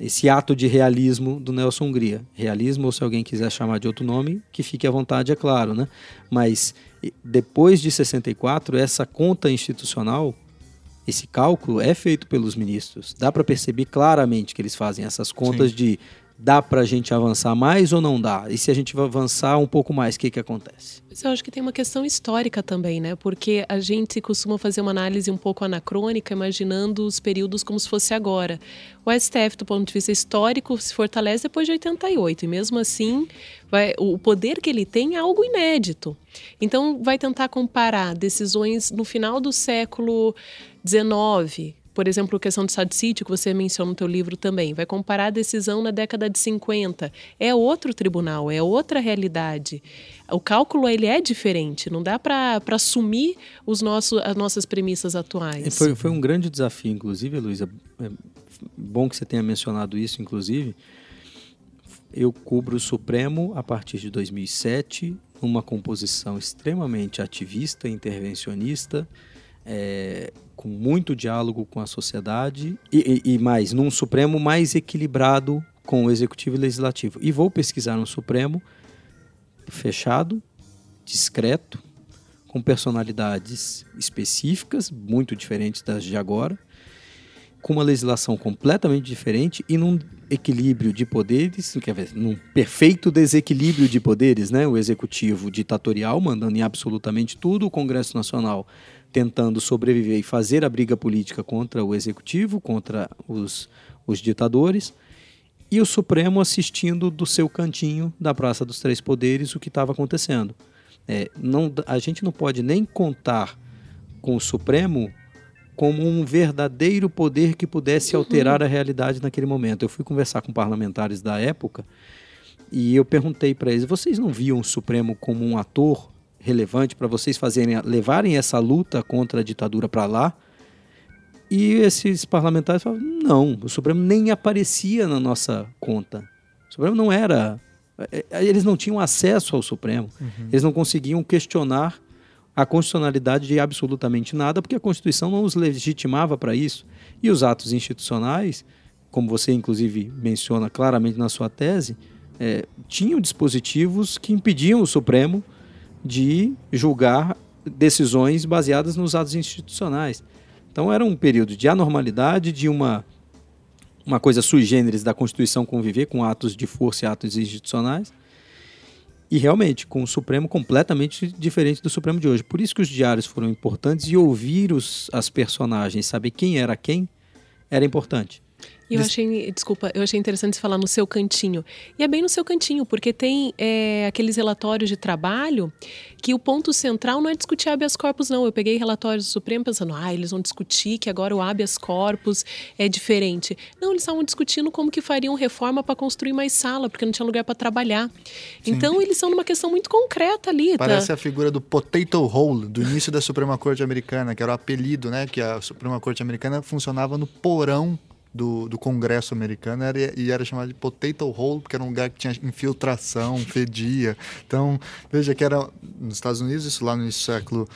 esse ato de realismo do Nelson Hungria. Realismo, ou se alguém quiser chamar de outro nome, que fique à vontade, é claro, né? Mas depois de 64, essa conta institucional, esse cálculo é feito pelos ministros. Dá para perceber claramente que eles fazem essas contas Sim. de dá para a gente avançar mais ou não dá? E se a gente vai avançar um pouco mais, o que, que acontece? Mas eu acho que tem uma questão histórica também, né? Porque a gente costuma fazer uma análise um pouco anacrônica, imaginando os períodos como se fosse agora. O STF, do ponto de vista histórico, se fortalece depois de 88, e mesmo assim, vai, o poder que ele tem é algo inédito. Então, vai tentar comparar decisões no final do século XIX, por exemplo, a questão de sítio, que você menciona no teu livro também, vai comparar a decisão na década de 50. É outro tribunal, é outra realidade. O cálculo ele é diferente, não dá para assumir os nossos, as nossas premissas atuais. Foi, foi um grande desafio, inclusive, Luísa. É bom que você tenha mencionado isso, inclusive. Eu cubro o Supremo a partir de 2007, numa composição extremamente ativista, intervencionista, é, com muito diálogo com a sociedade e, e, e, mais, num Supremo mais equilibrado com o Executivo e Legislativo. E vou pesquisar um Supremo fechado, discreto, com personalidades específicas, muito diferentes das de agora, com uma legislação completamente diferente e num equilíbrio de poderes, quer dizer, num perfeito desequilíbrio de poderes, né? O executivo ditatorial mandando em absolutamente tudo, o Congresso Nacional tentando sobreviver e fazer a briga política contra o executivo, contra os, os ditadores, e o Supremo assistindo do seu cantinho da Praça dos Três Poderes o que estava acontecendo. É, não, a gente não pode nem contar com o Supremo como um verdadeiro poder que pudesse alterar uhum. a realidade naquele momento. Eu fui conversar com parlamentares da época e eu perguntei para eles: vocês não viam o Supremo como um ator relevante para vocês fazerem, levarem essa luta contra a ditadura para lá. E esses parlamentares falaram: não, o Supremo nem aparecia na nossa conta. O Supremo não era. É, é, eles não tinham acesso ao Supremo. Uhum. Eles não conseguiam questionar a constitucionalidade de absolutamente nada, porque a Constituição não os legitimava para isso. E os atos institucionais, como você inclusive menciona claramente na sua tese, é, tinham dispositivos que impediam o Supremo de julgar decisões baseadas nos atos institucionais. Então era um período de anormalidade, de uma, uma coisa sui generis da Constituição conviver com atos de força e atos institucionais. E realmente, com o Supremo completamente diferente do Supremo de hoje. Por isso que os diários foram importantes e ouvir os, as personagens, saber quem era quem, era importante. Eu achei, desculpa, eu achei interessante você falar no seu cantinho. E é bem no seu cantinho, porque tem é, aqueles relatórios de trabalho que o ponto central não é discutir habeas corpus, não. Eu peguei relatórios do Supremo pensando, ah, eles vão discutir que agora o habeas corpus é diferente. Não, eles estavam discutindo como que fariam reforma para construir mais sala, porque não tinha lugar para trabalhar. Sim. Então, eles são numa questão muito concreta ali. Tá? Parece tá? a figura do potato hole, do início da Suprema Corte Americana, que era o apelido, né? Que a Suprema Corte Americana funcionava no porão do, do Congresso americano era, e era chamado de potato hole, porque era um lugar que tinha infiltração, fedia. Então, veja que era nos Estados Unidos, isso lá no século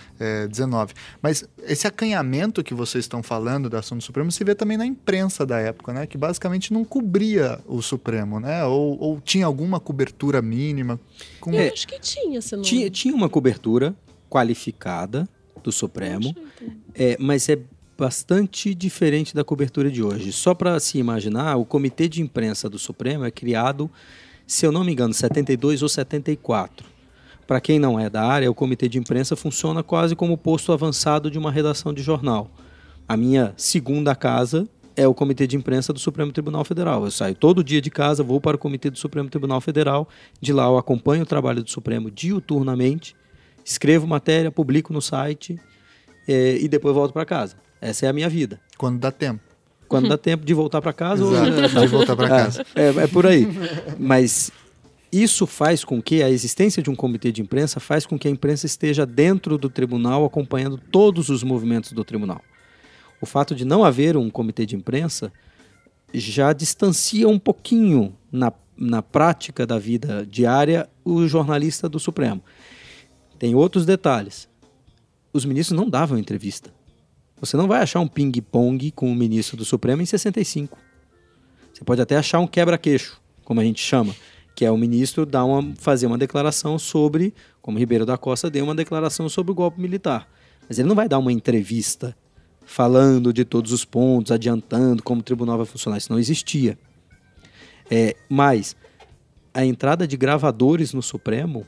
XIX. É, Mas esse acanhamento que vocês estão falando da ação do Supremo se vê também na imprensa da época, né? Que basicamente não cobria o Supremo, né? Ou, ou tinha alguma cobertura mínima. Com... Eu acho que tinha, se não... tinha, tinha uma cobertura qualificada do Supremo, é, mas é bastante diferente da cobertura de hoje. Só para se imaginar, o Comitê de Imprensa do Supremo é criado, se eu não me engano, 72 ou 74. Para quem não é da área, o Comitê de Imprensa funciona quase como o posto avançado de uma redação de jornal. A minha segunda casa é o Comitê de Imprensa do Supremo Tribunal Federal. Eu saio todo dia de casa, vou para o Comitê do Supremo Tribunal Federal, de lá eu acompanho o trabalho do Supremo diuturnamente, escrevo matéria, publico no site eh, e depois volto para casa. Essa é a minha vida. Quando dá tempo. Quando dá tempo de voltar para casa. Exato, ou... de voltar para casa. É, é, por aí. Mas isso faz com que a existência de um comitê de imprensa faz com que a imprensa esteja dentro do tribunal, acompanhando todos os movimentos do tribunal. O fato de não haver um comitê de imprensa já distancia um pouquinho na, na prática da vida diária o jornalista do Supremo. Tem outros detalhes. Os ministros não davam entrevista. Você não vai achar um ping-pong com o ministro do Supremo em 65. Você pode até achar um quebra-queixo, como a gente chama, que é o ministro dar uma, fazer uma declaração sobre, como Ribeiro da Costa deu uma declaração sobre o golpe militar. Mas ele não vai dar uma entrevista falando de todos os pontos, adiantando como o tribunal vai funcionar. Isso não existia. É, mas a entrada de gravadores no Supremo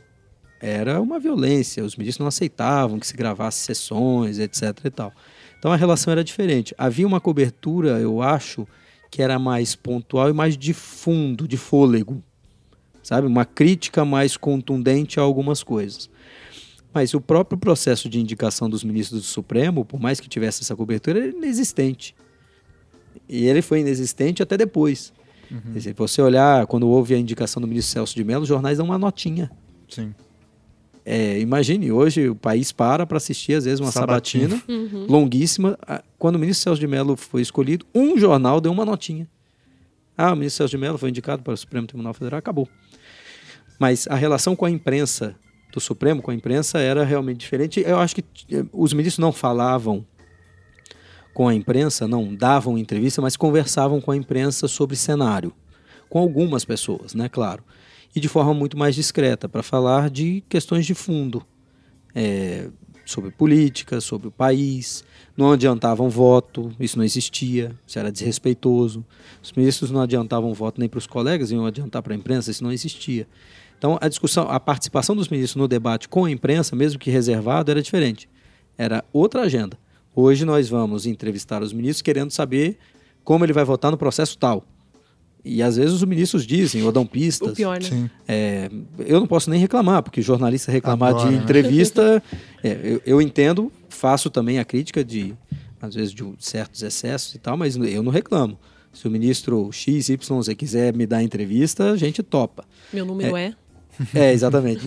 era uma violência. Os ministros não aceitavam que se gravasse sessões, etc. e tal. Então a relação era diferente. Havia uma cobertura, eu acho, que era mais pontual e mais de fundo, de fôlego. Sabe? Uma crítica mais contundente a algumas coisas. Mas o próprio processo de indicação dos ministros do Supremo, por mais que tivesse essa cobertura, era inexistente. E ele foi inexistente até depois. Uhum. Se você olhar, quando houve a indicação do ministro Celso de Mello, os jornais dão uma notinha. Sim. É, imagine, hoje o país para para assistir, às vezes, uma sabatina, sabatina uhum. longuíssima. Quando o ministro Celso de Mello foi escolhido, um jornal deu uma notinha. Ah, o ministro Celso de Mello foi indicado para o Supremo Tribunal Federal, acabou. Mas a relação com a imprensa do Supremo, com a imprensa, era realmente diferente. Eu acho que eh, os ministros não falavam com a imprensa, não davam entrevista, mas conversavam com a imprensa sobre cenário. Com algumas pessoas, né, claro e de forma muito mais discreta, para falar de questões de fundo, é, sobre política, sobre o país. Não adiantavam voto, isso não existia, isso era desrespeitoso. Os ministros não adiantavam voto nem para os colegas, iam adiantar para a imprensa, isso não existia. Então a discussão, a participação dos ministros no debate com a imprensa, mesmo que reservado, era diferente. Era outra agenda. Hoje nós vamos entrevistar os ministros querendo saber como ele vai votar no processo tal. E às vezes os ministros dizem, ou dão pistas. O pior, né? É, eu não posso nem reclamar, porque jornalista reclamar de né? entrevista, é, eu, eu, entendo, faço também a crítica de, às vezes, de certos excessos e tal, mas eu não reclamo. Se o ministro X, Y, Z quiser me dar entrevista, a gente topa. Meu número é? É, é exatamente.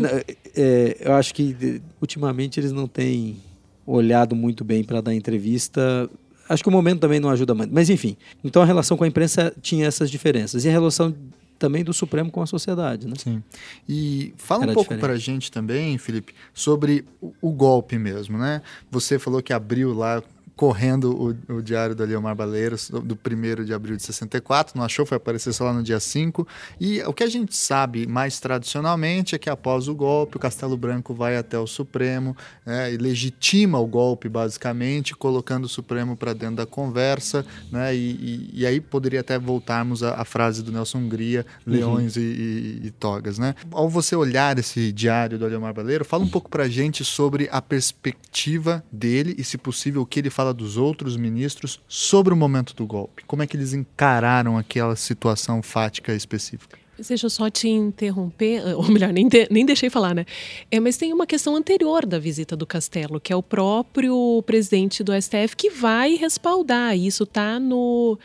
é, eu acho que ultimamente eles não têm olhado muito bem para dar entrevista Acho que o momento também não ajuda muito. Mas, enfim. Então, a relação com a imprensa tinha essas diferenças. E a relação também do Supremo com a sociedade, né? Sim. E fala Era um pouco para a gente também, Felipe, sobre o, o golpe mesmo, né? Você falou que abriu lá correndo o, o diário do Leomar Baleiros, do, do 1 de abril de 64, não achou, foi aparecer só lá no dia 5. E o que a gente sabe mais tradicionalmente é que após o golpe, o Castelo Branco vai até o Supremo né, e legitima o golpe, basicamente, colocando o Supremo para dentro da conversa. Né, e, e, e, aí poderia até voltarmos à, à frase do Nelson Hungria, uhum. leões uhum. e, e, togas. Né? Ao você olhar esse diário do Leomar Baleiro, fala um pouco para a gente sobre a perspectiva dele e, se possível, o que ele fala fala dos outros ministros sobre o momento do golpe. Como é que eles encararam aquela situação fática específica? Deixa eu só te interromper, ou melhor, nem, de, nem deixei falar, né? É, mas tem uma questão anterior da visita do Castelo, que é o próprio presidente do STF que vai respaldar. Isso está no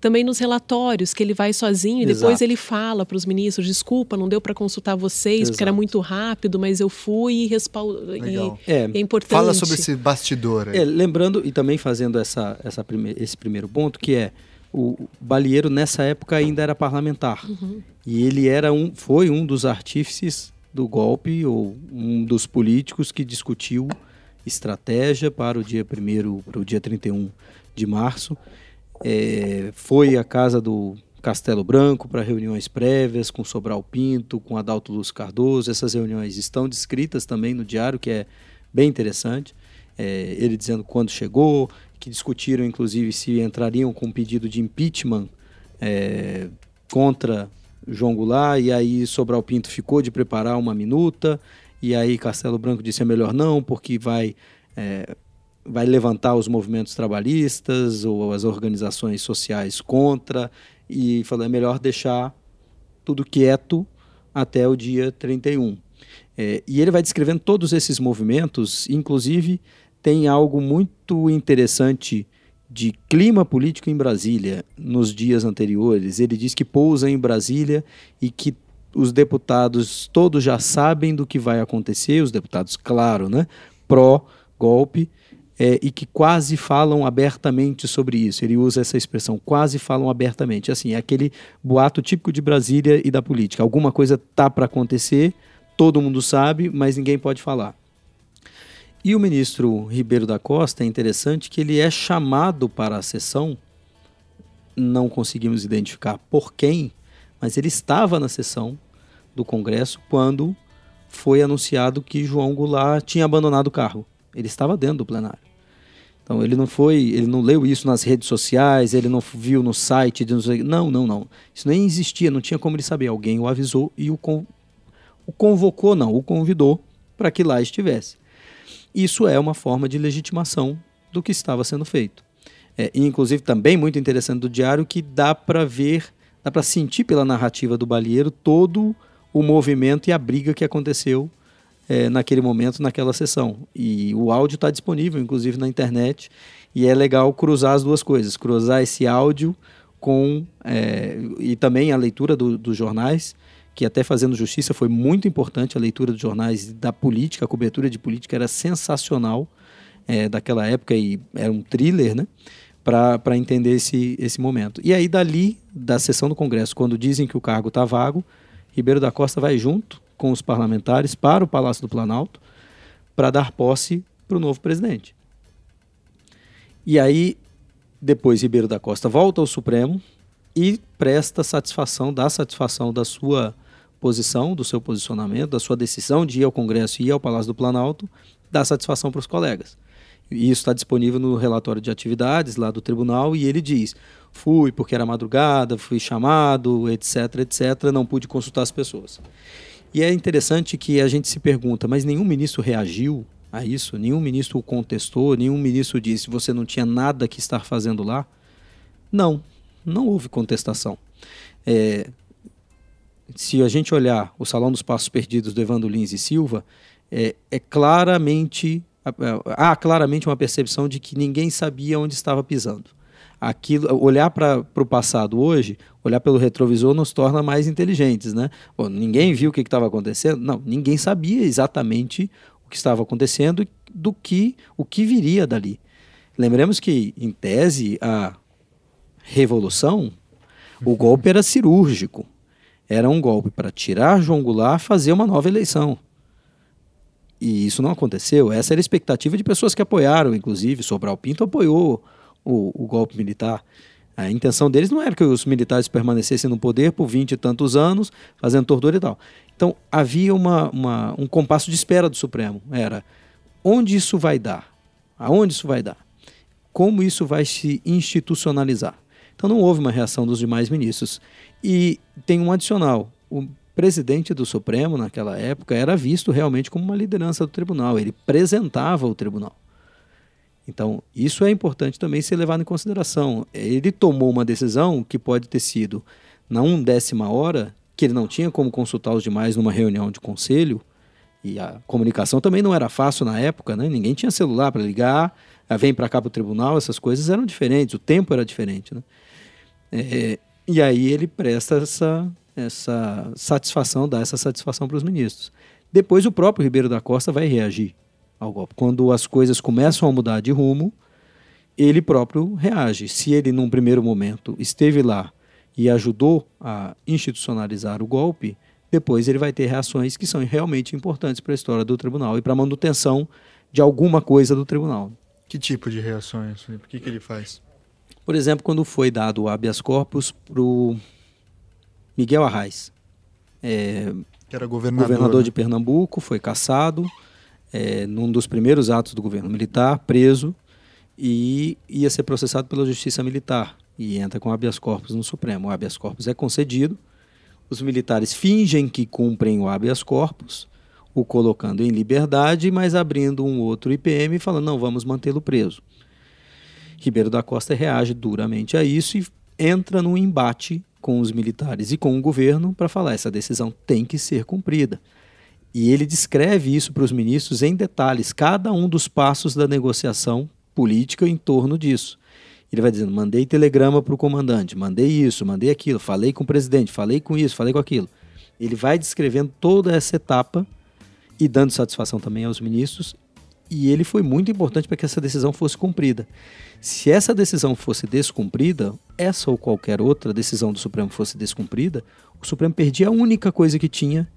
também nos relatórios que ele vai sozinho e depois ele fala para os ministros: desculpa, não deu para consultar vocês Exato. porque era muito rápido, mas eu fui e respaldei. É, é, importante. Fala sobre esse bastidor. Aí. É, lembrando e também fazendo essa, essa prime esse primeiro ponto, que é o Balieiro nessa época ainda era parlamentar uhum. e ele era um, foi um dos artífices do golpe ou um dos políticos que discutiu estratégia para o dia primeiro para o dia 31 de março é, foi à casa do Castelo Branco para reuniões prévias com Sobral Pinto, com Adalto Luz Cardoso. Essas reuniões estão descritas também no diário, que é bem interessante. É, ele dizendo quando chegou, que discutiram inclusive se entrariam com um pedido de impeachment é, contra João Goulart, e aí Sobral Pinto ficou de preparar uma minuta, e aí Castelo Branco disse é melhor não, porque vai é, vai levantar os movimentos trabalhistas ou as organizações sociais contra e falou é melhor deixar tudo quieto até o dia 31. É, e ele vai descrevendo todos esses movimentos, inclusive tem algo muito interessante de clima político em Brasília nos dias anteriores. Ele diz que pousa em Brasília e que os deputados todos já sabem do que vai acontecer, os deputados, claro, né, pró-golpe, é, e que quase falam abertamente sobre isso. Ele usa essa expressão, quase falam abertamente. Assim, é aquele boato típico de Brasília e da política. Alguma coisa tá para acontecer, todo mundo sabe, mas ninguém pode falar. E o ministro Ribeiro da Costa é interessante que ele é chamado para a sessão, não conseguimos identificar por quem, mas ele estava na sessão do Congresso quando foi anunciado que João Goulart tinha abandonado o carro. Ele estava dentro do plenário. Então ele não foi, ele não leu isso nas redes sociais, ele não viu no site, não, não, não. Isso nem existia, não tinha como ele saber. Alguém o avisou e o, con o convocou, não, o convidou para que lá estivesse. Isso é uma forma de legitimação do que estava sendo feito. É, inclusive, também muito interessante do diário que dá para ver, dá para sentir pela narrativa do Balieiro todo o movimento e a briga que aconteceu é, naquele momento, naquela sessão. E o áudio está disponível, inclusive, na internet. E é legal cruzar as duas coisas, cruzar esse áudio com é, e também a leitura do, dos jornais, que até fazendo justiça foi muito importante a leitura dos jornais da política, a cobertura de política era sensacional é, daquela época e era um thriller, né? Para entender esse, esse momento. E aí, dali, da sessão do Congresso, quando dizem que o cargo está vago, Ribeiro da Costa vai junto com os parlamentares para o Palácio do Planalto para dar posse para o novo presidente. E aí, depois, Ribeiro da Costa volta ao Supremo e presta satisfação, dá satisfação da sua posição, do seu posicionamento, da sua decisão de ir ao Congresso e ir ao Palácio do Planalto, dá satisfação para os colegas. E isso está disponível no relatório de atividades lá do tribunal e ele diz: fui porque era madrugada, fui chamado, etc, etc, não pude consultar as pessoas. E é interessante que a gente se pergunta, mas nenhum ministro reagiu a isso? Nenhum ministro contestou? Nenhum ministro disse você não tinha nada que estar fazendo lá? Não, não houve contestação. É, se a gente olhar o Salão dos Passos Perdidos do Evandro Lins e Silva, é, é claramente há claramente uma percepção de que ninguém sabia onde estava pisando. Aquilo, olhar para o passado hoje, olhar pelo retrovisor nos torna mais inteligentes, né? Bom, ninguém viu o que estava acontecendo? Não, ninguém sabia exatamente o que estava acontecendo do que o que viria dali. Lembremos que, em tese, a revolução, o golpe era cirúrgico. Era um golpe para tirar João Goulart, fazer uma nova eleição. E isso não aconteceu. Essa era a expectativa de pessoas que apoiaram, inclusive. Sobral Pinto apoiou o, o golpe militar. A intenção deles não era que os militares permanecessem no poder por vinte e tantos anos, fazendo tortura e tal. Então, havia uma, uma, um compasso de espera do Supremo. Era onde isso vai dar? Aonde isso vai dar? Como isso vai se institucionalizar? Então, não houve uma reação dos demais ministros. E tem um adicional. O presidente do Supremo, naquela época, era visto realmente como uma liderança do tribunal, ele representava o tribunal. Então, isso é importante também ser levado em consideração. Ele tomou uma decisão que pode ter sido na undécima hora, que ele não tinha como consultar os demais numa reunião de conselho, e a comunicação também não era fácil na época, né? ninguém tinha celular para ligar, ah, vem para cá para o tribunal, essas coisas eram diferentes, o tempo era diferente. Né? É, e aí ele presta essa, essa satisfação, dar essa satisfação para os ministros. Depois o próprio Ribeiro da Costa vai reagir ao golpe. Quando as coisas começam a mudar de rumo, ele próprio reage. Se ele, num primeiro momento, esteve lá e ajudou a institucionalizar o golpe, depois ele vai ter reações que são realmente importantes para a história do tribunal e para a manutenção de alguma coisa do tribunal. Que tipo de reações? O que, que ele faz? Por exemplo, quando foi dado o habeas corpus para o Miguel Arraes. É, que era governador, governador né? de Pernambuco, foi caçado é, num dos primeiros atos do governo militar, preso e ia ser processado pela Justiça Militar e entra com habeas corpus no Supremo. O habeas corpus é concedido, os militares fingem que cumprem o habeas corpus, o colocando em liberdade, mas abrindo um outro IPM e falando, não, vamos mantê-lo preso. Ribeiro da Costa reage duramente a isso e entra num embate com os militares e com o governo para falar essa decisão tem que ser cumprida. E ele descreve isso para os ministros em detalhes, cada um dos passos da negociação política em torno disso. Ele vai dizendo: mandei telegrama para o comandante, mandei isso, mandei aquilo, falei com o presidente, falei com isso, falei com aquilo. Ele vai descrevendo toda essa etapa e dando satisfação também aos ministros. E ele foi muito importante para que essa decisão fosse cumprida. Se essa decisão fosse descumprida, essa ou qualquer outra decisão do Supremo fosse descumprida, o Supremo perdia a única coisa que tinha,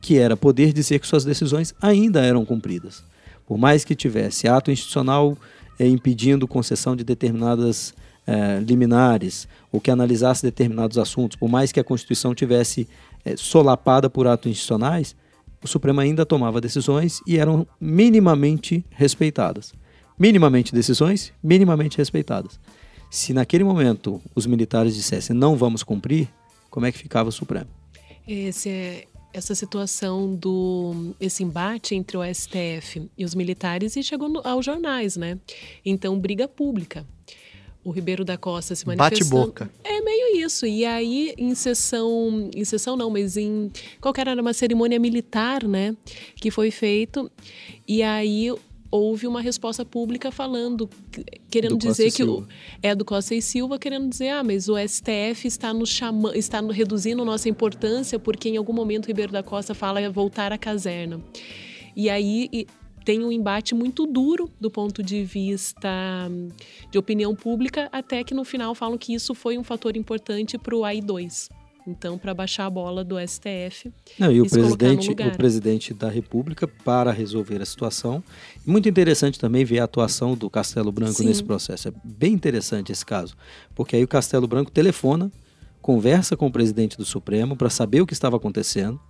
que era poder dizer que suas decisões ainda eram cumpridas. Por mais que tivesse ato institucional é, impedindo concessão de determinadas é, liminares, ou que analisasse determinados assuntos, por mais que a Constituição tivesse é, solapada por atos institucionais, o Supremo ainda tomava decisões e eram minimamente respeitadas. minimamente decisões, minimamente respeitadas. Se naquele momento os militares dissessem não vamos cumprir, como é que ficava o Supremo? Esse é, essa situação do esse embate entre o STF e os militares e chegou no, aos jornais, né? Então briga pública. O Ribeiro da Costa se manifestando. Bate boca. É meio isso. E aí em sessão, em sessão não, mas em qualquer era uma cerimônia militar, né, que foi feito. E aí houve uma resposta pública falando, querendo Do dizer que o, é do Costa e Silva querendo dizer, ah, mas o STF está nos chamando, está no- reduzindo nossa importância porque em algum momento o Ribeiro da Costa fala é voltar à caserna. E aí e tem um embate muito duro do ponto de vista hum, de opinião pública, até que no final falam que isso foi um fator importante para o AI2. Então, para baixar a bola do STF. Não, e o presidente, o presidente da República para resolver a situação. Muito interessante também ver a atuação do Castelo Branco Sim. nesse processo. É bem interessante esse caso, porque aí o Castelo Branco telefona, conversa com o presidente do Supremo para saber o que estava acontecendo,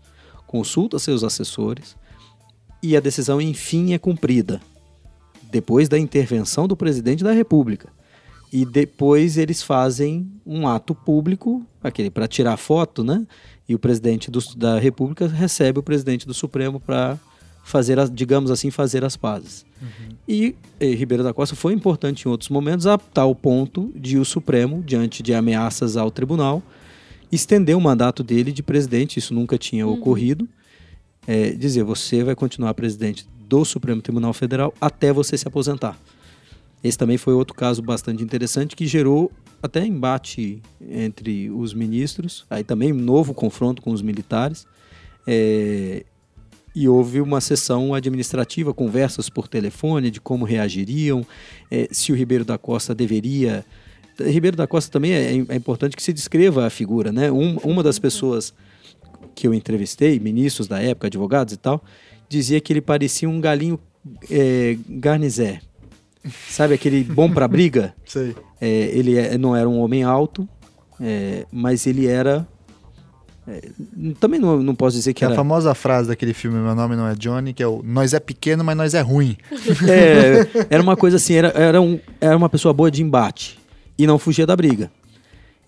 consulta seus assessores e a decisão enfim é cumprida depois da intervenção do presidente da República. E depois eles fazem um ato público, aquele para tirar foto, né? E o presidente do- da República recebe o presidente do Supremo para fazer, as, digamos assim, fazer as pazes. E eh, Ribeiro da Costa foi importante em outros momentos, a tal ponto de o Supremo, diante de ameaças ao tribunal, estender o mandato dele de presidente, isso nunca tinha ocorrido, é, dizer você vai continuar presidente do Supremo Tribunal Federal até você se aposentar. Esse também foi outro caso bastante interessante que gerou até embate entre os ministros, aí também um novo confronto com os militares. é, e houve uma sessão administrativa, conversas por telefone de como reagiriam, é, se o Ribeiro da Costa deveria. Ribeiro da Costa também é, é importante que se descreva a figura, né? Um- uma das pessoas que eu entrevistei, ministros da época, advogados e tal, dizia que ele parecia um galinho é, garnizé. Sabe aquele bom para briga? Sei. É, ele é- não era um homem alto, é, mas ele era. é, também não, não posso dizer que é a era. famosa frase daquele filme Meu Nome Não É Johnny, que é o Nós é pequeno, mas nós é ruim. É, era uma coisa assim, era, era, um, era uma pessoa boa de embate e não fugia da briga.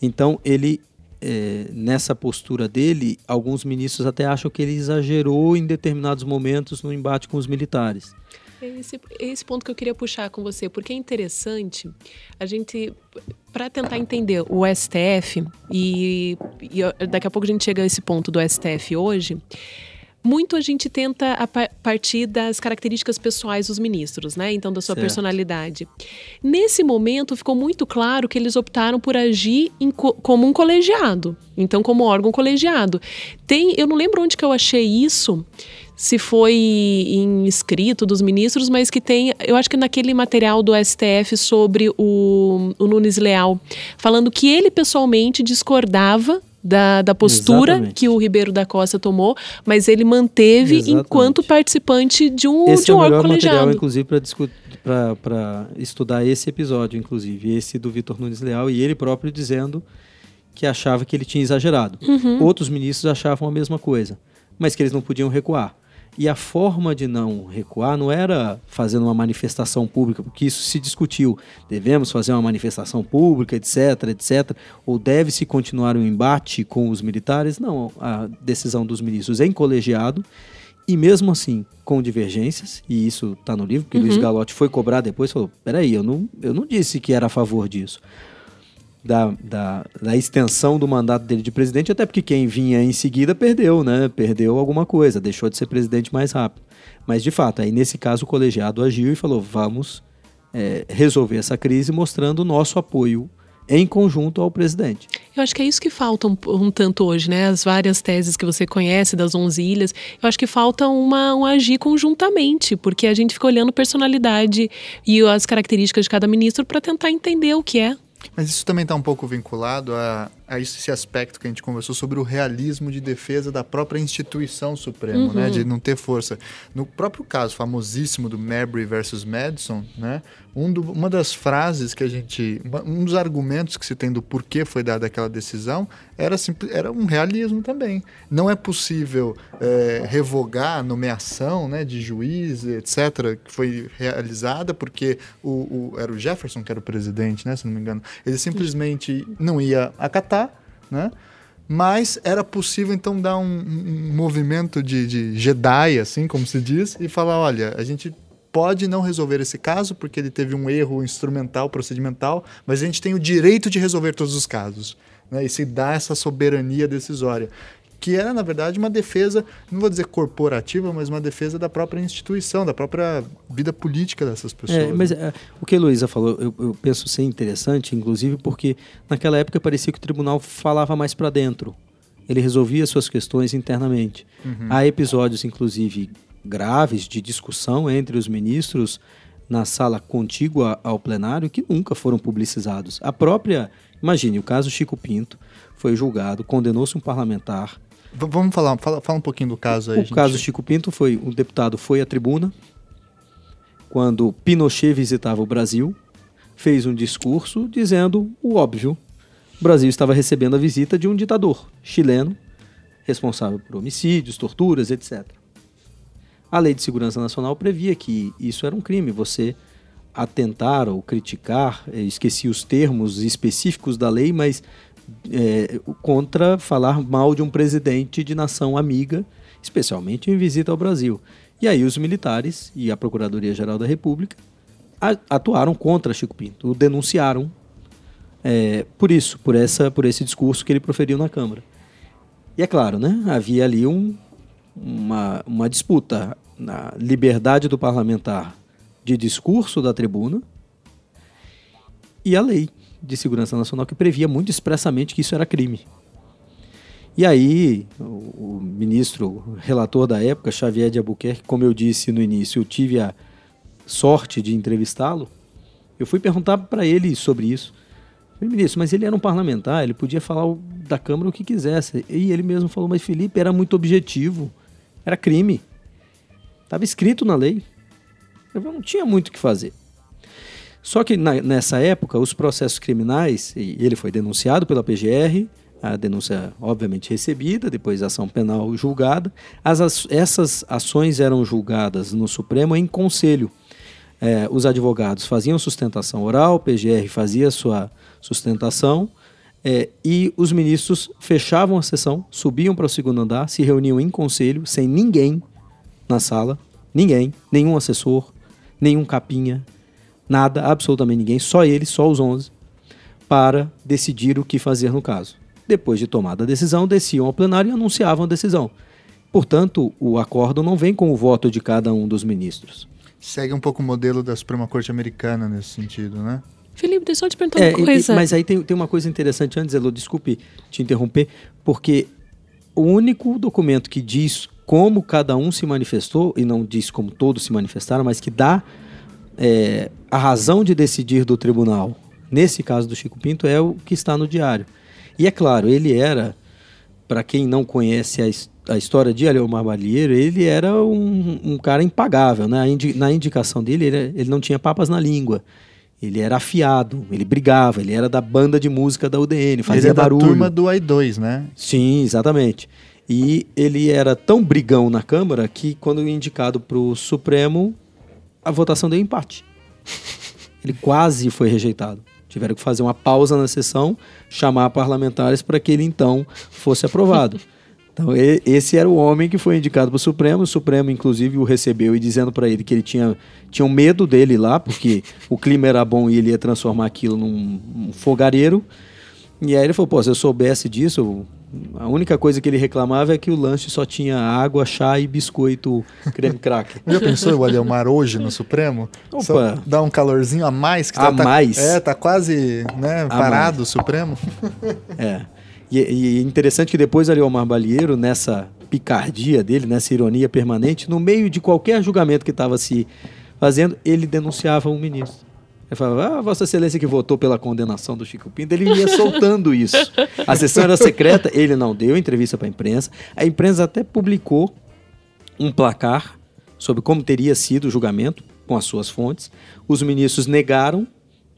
Então ele, é, nessa postura dele, alguns ministros até acham que ele exagerou em determinados momentos no embate com os militares. É esse, é esse ponto que eu queria puxar com você, porque é interessante a gente, para tentar entender o STF, e, e daqui a pouco a gente chega a esse ponto do STF hoje, muito a gente tenta a pa- partir das características pessoais dos ministros, né? Então, da sua Certo. personalidade. Nesse momento, ficou muito claro que eles optaram por agir co- como um colegiado. Então, como órgão colegiado. Tem, eu não lembro onde que eu achei isso, se foi em escrito dos ministros, mas que tem, eu acho que naquele material do STF sobre o, o Nunes Leal, falando que ele pessoalmente discordava da, da postura Exatamente. que o Ribeiro da Costa tomou, mas ele manteve Exatamente. enquanto participante de um, Esse de é um o órgão melhor material, colegiado. inclusive, para estudar esse episódio, inclusive, esse do Vitor Nunes Leal, e ele próprio dizendo que achava que ele tinha exagerado. Uhum. Outros ministros achavam a mesma coisa, mas que eles não podiam recuar. E a forma de não recuar não era fazendo uma manifestação pública, porque isso se discutiu. Devemos fazer uma manifestação pública, etc, etc. Ou deve-se continuar o embate com os militares? Não, a decisão dos ministros é em colegiado e mesmo assim, com divergências, e isso está no livro, porque Luiz Galotti foi cobrar depois e falou: peraí, eu não, eu não disse que era a favor disso. Da, da, da extensão do mandato dele de presidente, até porque quem vinha em seguida perdeu, né? Perdeu alguma coisa, deixou de ser presidente mais rápido. Mas, de fato, aí nesse caso o colegiado agiu e falou: vamos é, resolver essa crise mostrando o nosso apoio em conjunto ao presidente. Eu acho que é isso que falta um, um tanto hoje, né? As várias teses que você conhece das 11 ilhas. Eu acho que falta uma, um agir conjuntamente, porque a gente fica olhando personalidade e as características de cada ministro para tentar entender o que é. Mas isso também está um pouco vinculado à a esse aspecto que a gente conversou sobre o realismo de defesa da própria instituição suprema, uhum. né, de não ter força. No próprio caso famosíssimo do Marbury versus Madison, né, um do, uma das frases que a gente, um dos argumentos que se tem do porquê foi dada aquela decisão era, era um realismo também. Não é possível é, revogar a nomeação né, de juiz, etc., que foi realizada porque o, o, era o Jefferson que era o presidente, né, se não me engano. Ele simplesmente não ia acatar, né? mas era possível então dar um, um movimento de, de Jedi, assim como se diz, e falar: olha, a gente pode não resolver esse caso porque ele teve um erro instrumental, procedimental, mas a gente tem o direito de resolver todos os casos. Né? E se dá essa soberania decisória. Que era, na verdade, uma defesa, não vou dizer corporativa, mas uma defesa da própria instituição, da própria vida política dessas pessoas. É, mas é, o que a Luísa falou, eu, eu, penso ser interessante, inclusive porque naquela época parecia que o tribunal falava mais para dentro. Ele resolvia suas questões internamente. Uhum. Há episódios, inclusive, graves de discussão entre os ministros na sala contígua ao plenário que nunca foram publicizados. A própria, imagine, o caso Chico Pinto foi julgado, condenou-se um parlamentar. Vamos falar, fala, fala, um pouquinho do caso aí. O gente. caso Chico Pinto foi, um deputado foi à tribuna quando Pinochet visitava o Brasil, fez um discurso dizendo o óbvio. O Brasil estava recebendo a visita de um ditador chileno, responsável por homicídios, torturas, etc. A Lei de Segurança Nacional previa que isso era um crime, você atentar ou criticar, eh, esqueci os termos específicos da lei, mas é, contra falar mal de um presidente de nação amiga, especialmente em visita ao Brasil. E aí os militares e a Procuradoria-Geral da República atuaram contra Chico Pinto, o denunciaram é, por isso, por, essa, por esse discurso que ele proferiu na Câmara. E é claro, né, havia ali um, uma, uma disputa na liberdade do parlamentar de discurso da tribuna e a lei de segurança nacional que previa muito expressamente que isso era crime. E aí, o, ministro relator da época, Xavier de Albuquerque, como eu disse no início, eu tive a sorte de entrevistá-lo. Eu fui perguntar para ele sobre isso. falei, ministro, mas ele era um parlamentar, ele podia falar da Câmara o que quisesse. E ele mesmo falou, mas Felipe era muito objetivo. Era crime. Estava escrito na lei. Eu não tinha muito o que fazer. Só que na, nessa época, os processos criminais, e ele foi denunciado pela PGR, a denúncia obviamente recebida, depois a ação penal julgada. As, essas ações eram julgadas no Supremo em conselho. É, os advogados faziam sustentação oral, o PGR fazia sua sustentação, é, e os ministros fechavam a sessão, subiam para o segundo andar, se reuniam em conselho, sem ninguém na sala, ninguém, nenhum assessor, nenhum capinha, nada, absolutamente ninguém, só eles, só os 11, para decidir o que fazer no caso. Depois de tomada a decisão, desciam ao plenário e anunciavam a decisão. Portanto, o acordo não vem com o voto de cada um dos ministros. Segue um pouco o modelo da Suprema Corte Americana nesse sentido, né? Felipe, deixa eu te perguntar é, uma coisa. mas aí tem, tem uma coisa interessante antes, Elo, desculpe te interromper, porque o único documento que diz como cada um se manifestou, e não diz como todos se manifestaram, mas que dá é, a razão de decidir do tribunal, nesse caso do Chico Pinto, é o que está no diário. E é claro, ele era, para quem não conhece a, a história de Aleomar Balieiro, ele era um, um cara impagável. Né? Na indicação dele, ele, ele não tinha papas na língua. Ele era afiado, ele brigava, ele era da banda de música da UDN, fazia ele é barulho. da turma do AI2, né? Sim, exatamente. E ele era tão brigão na Câmara que, quando indicado para o Supremo, a votação deu empate. Ele quase foi rejeitado. Tiveram que fazer uma pausa na sessão, chamar parlamentares para que ele então fosse aprovado. Então, esse era o homem que foi indicado para o Supremo. O Supremo, inclusive, o recebeu e dizendo para ele que ele tinha, tinha um medo dele lá, porque o clima era bom e ele ia transformar aquilo num, num fogareiro. E aí ele falou: pô, se eu soubesse disso, a única coisa que ele reclamava é que o lanche só tinha água, chá e biscoito creme cracker. Já pensou o Ademar hoje no Supremo? Opa. Só dá um calorzinho a mais? Que tá, a tá, mais? É, tá quase né, parado o Supremo. É. E, é interessante que depois ali o Omar Balieiro, nessa picardia dele, nessa ironia permanente, no meio de qualquer julgamento que estava se fazendo, ele denunciava um ministro. Ele falava, ah, Vossa Excelência que votou pela condenação do Chico Pinto, ele ia soltando isso. A sessão era secreta, ele não deu entrevista para a imprensa. A imprensa até publicou um placar sobre como teria sido o julgamento, com as suas fontes. Os ministros negaram,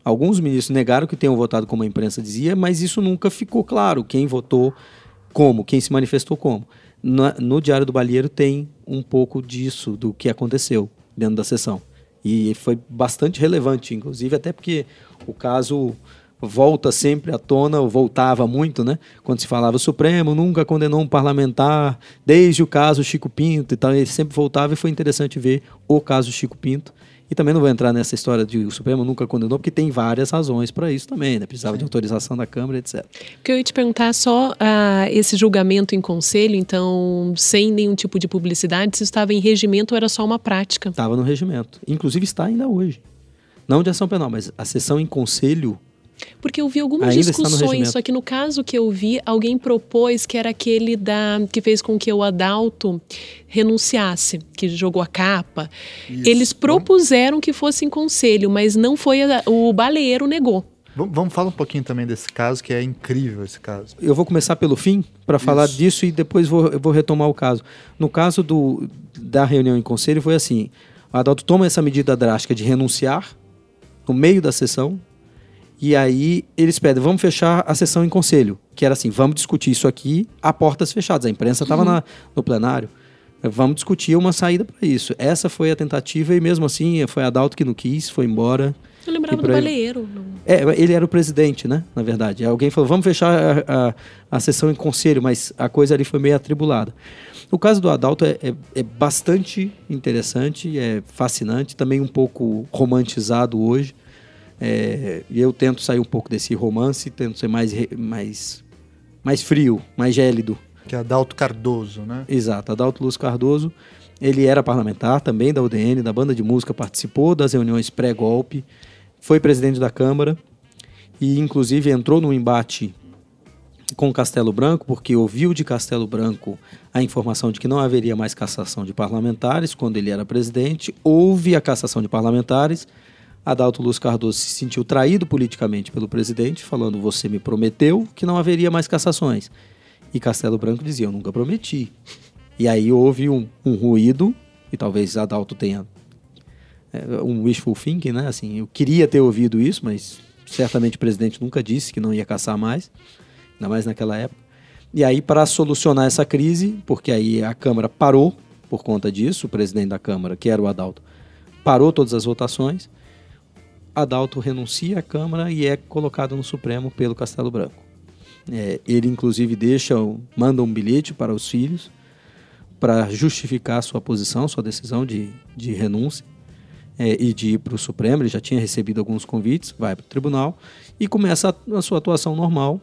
alguns ministros negaram que tenham votado como a imprensa dizia, mas isso nunca ficou claro quem votou como, quem se manifestou como. No, no Diário do Balieiro tem um pouco disso, do que aconteceu dentro da sessão. E foi bastante relevante, inclusive, até porque o caso volta sempre à tona, ou voltava muito, né? Quando se falava o Supremo nunca condenou um parlamentar, desde o caso Chico Pinto e tal, ele sempre voltava e foi interessante ver o caso Chico Pinto e também não vou entrar nessa história de o Supremo nunca condenou, porque tem várias razões para isso também, né? Precisava Sim. de autorização da Câmara, etc. Porque eu ia te perguntar só uh, esse julgamento em conselho, então, sem nenhum tipo de publicidade, se estava em regimento ou era só uma prática? Estava no regimento. Inclusive está ainda hoje. Não de ação penal, mas a sessão em conselho porque eu vi algumas Ainda discussões, só que no caso que eu vi, alguém propôs que era aquele da que fez com que o Adalto renunciasse, que jogou a capa. Isso. Eles propuseram que fosse em conselho, mas não foi a, o baleeiro negou. Vamos falar um pouquinho também desse caso, que é incrível esse caso. Eu vou começar pelo fim, para falar disso, e depois vou, eu vou retomar o caso. No caso do, da reunião em conselho, foi assim: o Adalto toma essa medida drástica de renunciar no meio da sessão, e aí eles pedem, vamos fechar a sessão em conselho, que era assim, vamos discutir isso aqui a portas fechadas. A imprensa estava uhum. no plenário. Vamos discutir uma saída para isso. Essa foi a tentativa e mesmo assim foi a Adalto que não quis, foi embora. Eu lembrava do baleeiro. É, ele era o presidente, né? Na verdade. Alguém falou, vamos fechar a, a, a, sessão em conselho, mas a coisa ali foi meio atribulada. O caso do Adalto é, é, é bastante interessante, é fascinante, também um pouco romantizado hoje. É, eu tento sair um pouco desse romance, tento ser mais, mais, mais frio, mais gélido. Que é Adalto Cardoso, né? Exato, Adalto Luz Cardoso. Ele era parlamentar também da UDN, da banda de música, participou das reuniões pré-golpe, foi presidente da Câmara e, inclusive, entrou num embate com Castelo Branco, porque ouviu de Castelo Branco a informação de que não haveria mais cassação de parlamentares quando ele era presidente. Houve a cassação de parlamentares Adalto Luz Cardoso se sentiu traído politicamente pelo presidente, falando: Você me prometeu que não haveria mais cassações. E Castelo Branco dizia: Eu nunca prometi. E aí houve um, um ruído, e talvez Adalto tenha é, um wishful thinking, né? Assim, eu queria ter ouvido isso, mas certamente o presidente nunca disse que não ia caçar mais, ainda mais naquela época. E aí, para solucionar essa crise, porque aí a Câmara parou por conta disso, o presidente da Câmara, que era o Adalto, parou todas as votações Adalto renuncia à Câmara e é colocado no Supremo pelo Castelo Branco. É, ele, inclusive, deixa, manda um bilhete para os filhos para justificar sua posição, sua decisão de, de renúncia é, e de ir para o Supremo. Ele já tinha recebido alguns convites, vai para o tribunal e começa a, a sua atuação normal,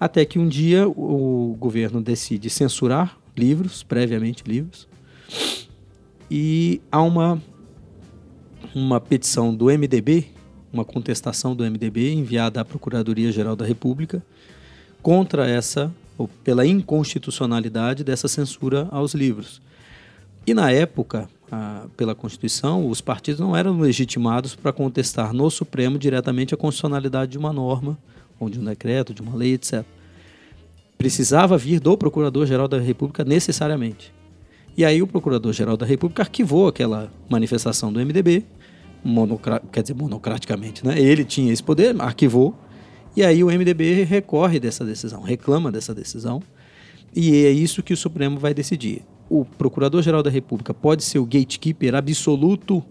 até que um dia o governo decide censurar livros, previamente livros, e há uma, uma petição do MDB, uma contestação do MDB enviada à Procuradoria-Geral da República contra essa, ou pela inconstitucionalidade dessa censura aos livros. E na época, a, pela Constituição, os partidos não eram legitimados para contestar no Supremo diretamente a constitucionalidade de uma norma, ou de um decreto, de uma lei, etc. Precisava vir do Procurador-Geral da República necessariamente. E aí o Procurador-Geral da República arquivou aquela manifestação do MDB quer dizer, monocraticamente, né? Ele tinha esse poder, arquivou, e aí o MDB recorre dessa decisão, reclama dessa decisão, e é isso que o Supremo vai decidir. O Procurador-Geral da República pode ser o gatekeeper absoluto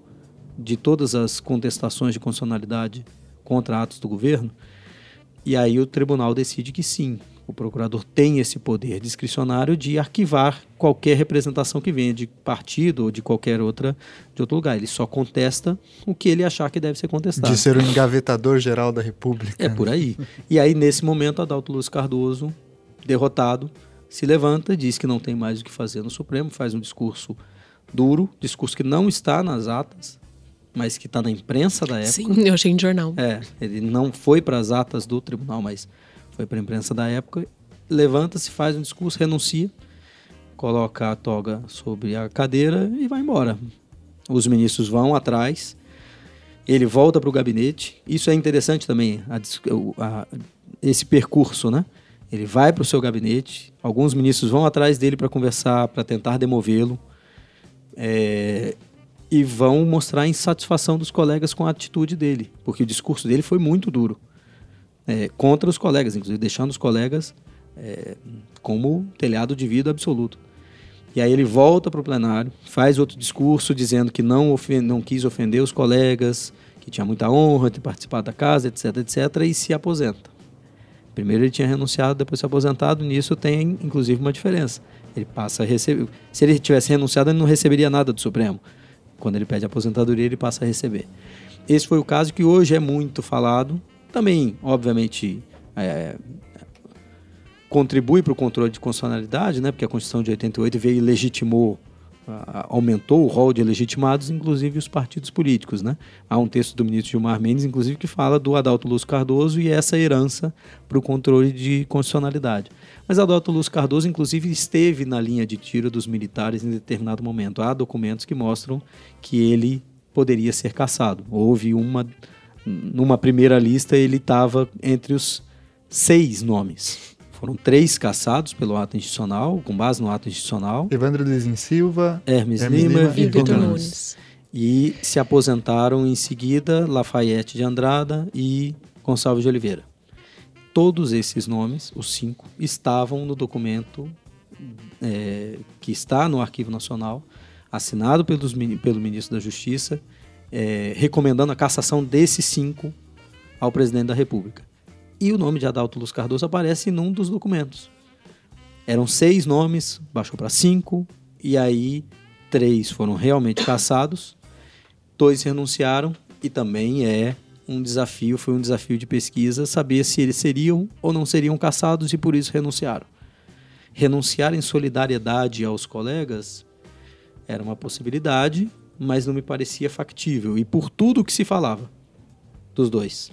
de todas as contestações de constitucionalidade contra atos do governo, e aí o tribunal decide que sim, o procurador tem esse poder discricionário de arquivar qualquer representação que venha de partido ou de qualquer outra de outro lugar. Ele só contesta o que ele achar que deve ser contestado. De ser o engavetador geral da República. É por aí. E aí nesse momento Adalto Luz Cardoso, derrotado, se levanta, diz que não tem mais o que fazer no Supremo, faz um discurso duro, discurso que não está nas atas, mas que está na imprensa da época. Sim, eu achei em jornal. É, ele não foi para as atas do tribunal, mas foi para a imprensa da época, levanta-se, faz um discurso, renuncia, coloca a toga sobre a cadeira e vai embora. Os ministros vão atrás Ele volta para o gabinete. Isso é interessante também, a, a, esse percurso, né? Ele vai para o seu gabinete, alguns ministros vão atrás dele para conversar, para tentar demovê-lo, é, e vão mostrar a insatisfação dos colegas com a atitude dele, porque o discurso dele foi muito duro é, contra os colegas, inclusive deixando os colegas é, como telhado de vidro absoluto. E aí ele volta para o plenário, faz outro discurso dizendo que não, não quis ofender os colegas, que tinha muita honra de participar da casa, etc, etc, e se aposenta. Primeiro ele tinha renunciado, depois se aposentado, nisso tem inclusive uma diferença. Ele passa a receber. Se ele tivesse renunciado, ele não receberia nada do Supremo. Quando ele pede aposentadoria, ele passa a receber. Esse foi o caso que hoje é muito falado. Também, obviamente, é, contribui para o controle de constitucionalidade, né, porque a Constituição de 88 veio e legitimou, aumentou o rol de legitimados, inclusive os partidos políticos. Né? Há um texto do ministro Gilmar Mendes, inclusive, que fala do Adalto Lúcio Cardoso e essa herança para o controle de constitucionalidade. Mas Adalto Lúcio Cardoso, inclusive, esteve na linha de tiro dos militares em determinado momento. Há documentos que mostram que ele poderia ser caçado. Houve uma. Numa primeira lista, ele estava entre os seis nomes foram três caçados pelo ato institucional, com base no ato institucional. Evandro Lizin Silva, Hermes, Hermes Lima, Lima, e Vitor Nunes. E se aposentaram em seguida Lafayette de Andrada e Gonçalves de Oliveira. Todos esses nomes, os cinco, estavam no documento é, que está no Arquivo Nacional, assinado pelos, pelo ministro da Justiça, é, recomendando a cassação desses cinco ao presidente da República e o nome de Adalto Luz Cardoso aparece num dos documentos. Eram seis nomes, baixou para cinco, e aí três foram realmente caçados, dois renunciaram, e também é um desafio, foi um desafio de pesquisa saber se eles seriam ou não seriam caçados e por isso renunciaram. Renunciar em solidariedade aos colegas era uma possibilidade, mas não me parecia factível, e por tudo que se falava dos dois.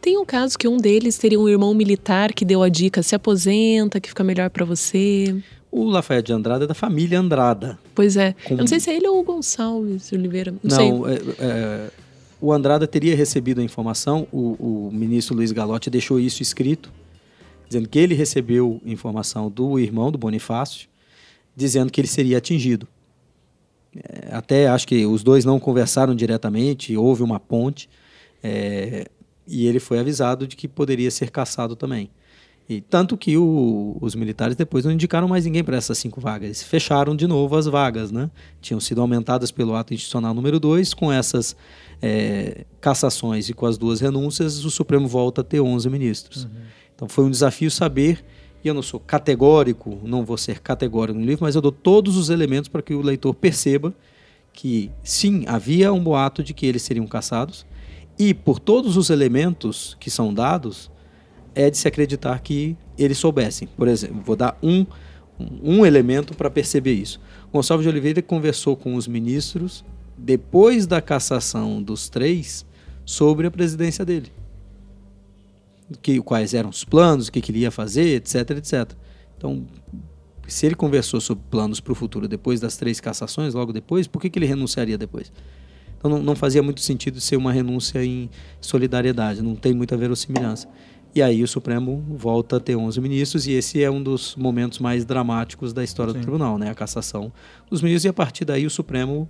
Tem um caso que um deles teria um irmão militar que deu a dica: se aposenta, que fica melhor para você. O Lafayette de Andrada é da família Andrada. Pois é. Com... Eu não sei se é ele ou o Gonçalves Oliveira. Não, não é, é, o Andrada teria recebido a informação, o, o ministro Luiz Galotti deixou isso escrito, dizendo que ele recebeu informação do irmão, do Bonifácio, dizendo que ele seria atingido. É, até acho que os dois não conversaram diretamente, houve uma ponte. É, e ele foi avisado de que poderia ser caçado também. E tanto que o, os militares depois não indicaram mais ninguém para essas cinco vagas. Fecharam de novo as vagas, né? Tinham sido aumentadas pelo ato institucional número 2, com essas é, cassações e com as duas renúncias, o Supremo volta a ter 11 ministros. Uhum. Então foi um desafio saber, e eu não sou categórico, não vou ser categórico no livro, mas eu dou todos os elementos para que o leitor perceba que sim, havia um boato de que eles seriam caçados, e por todos os elementos que são dados, é de se acreditar que eles soubessem. Por exemplo, vou dar um, um elemento para perceber isso. Gonçalves de Oliveira conversou com os ministros depois da cassação dos três sobre a presidência dele. Que, quais eram os planos, o que queria fazer, etc, etc. Então, se ele conversou sobre planos para o futuro depois das três cassações, logo depois, por que, que ele renunciaria depois? Então não, não fazia muito sentido ser uma renúncia em solidariedade, não tem muita verossimilhança. E aí o Supremo volta a ter 11 ministros e esse é um dos momentos mais dramáticos da história Sim. do tribunal, né? A cassação dos ministros e a partir daí o Supremo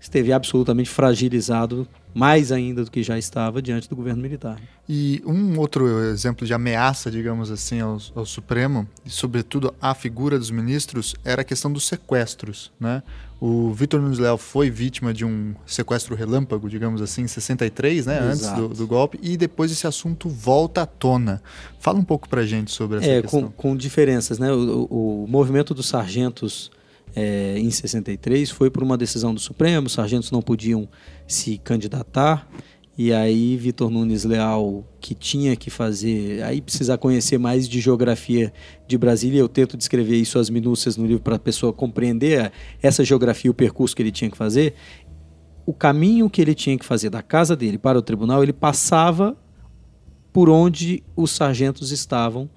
esteve absolutamente fragilizado, mais ainda do que já estava diante do governo militar. E um outro exemplo de ameaça, digamos assim, ao, ao, Supremo, e sobretudo à figura dos ministros, era a questão dos sequestros. Né? O Vitor Nunes Leal foi vítima de um sequestro relâmpago, digamos assim, em 63, né, antes do, do, golpe, e depois esse assunto volta à tona. Fala um pouco pra gente sobre essa é, questão. Com, com diferenças, né? O, o, o movimento dos sargentos é, em 63 foi por uma decisão do Supremo, os sargentos não podiam se candidatar. E aí Vitor Nunes Leal, que tinha que fazer, aí precisa conhecer mais de geografia de Brasília, eu tento descrever isso as minúcias no livro para a pessoa compreender essa geografia, o percurso que ele tinha que fazer. O caminho que ele tinha que fazer da casa dele para o tribunal, ele passava por onde os sargentos estavam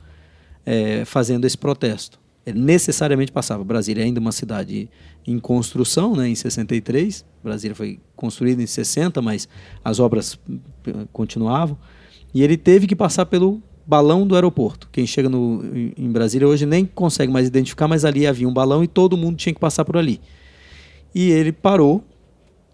é, fazendo esse protesto. Ele necessariamente passava. Brasília é ainda uma cidade em construção, né, em 63. Brasília foi construída em 60, mas as obras eh, continuavam. E ele teve que passar pelo balão do aeroporto. Quem chega no, em Brasília hoje nem consegue mais identificar, mas ali havia um balão e todo mundo tinha que passar por ali. E ele parou,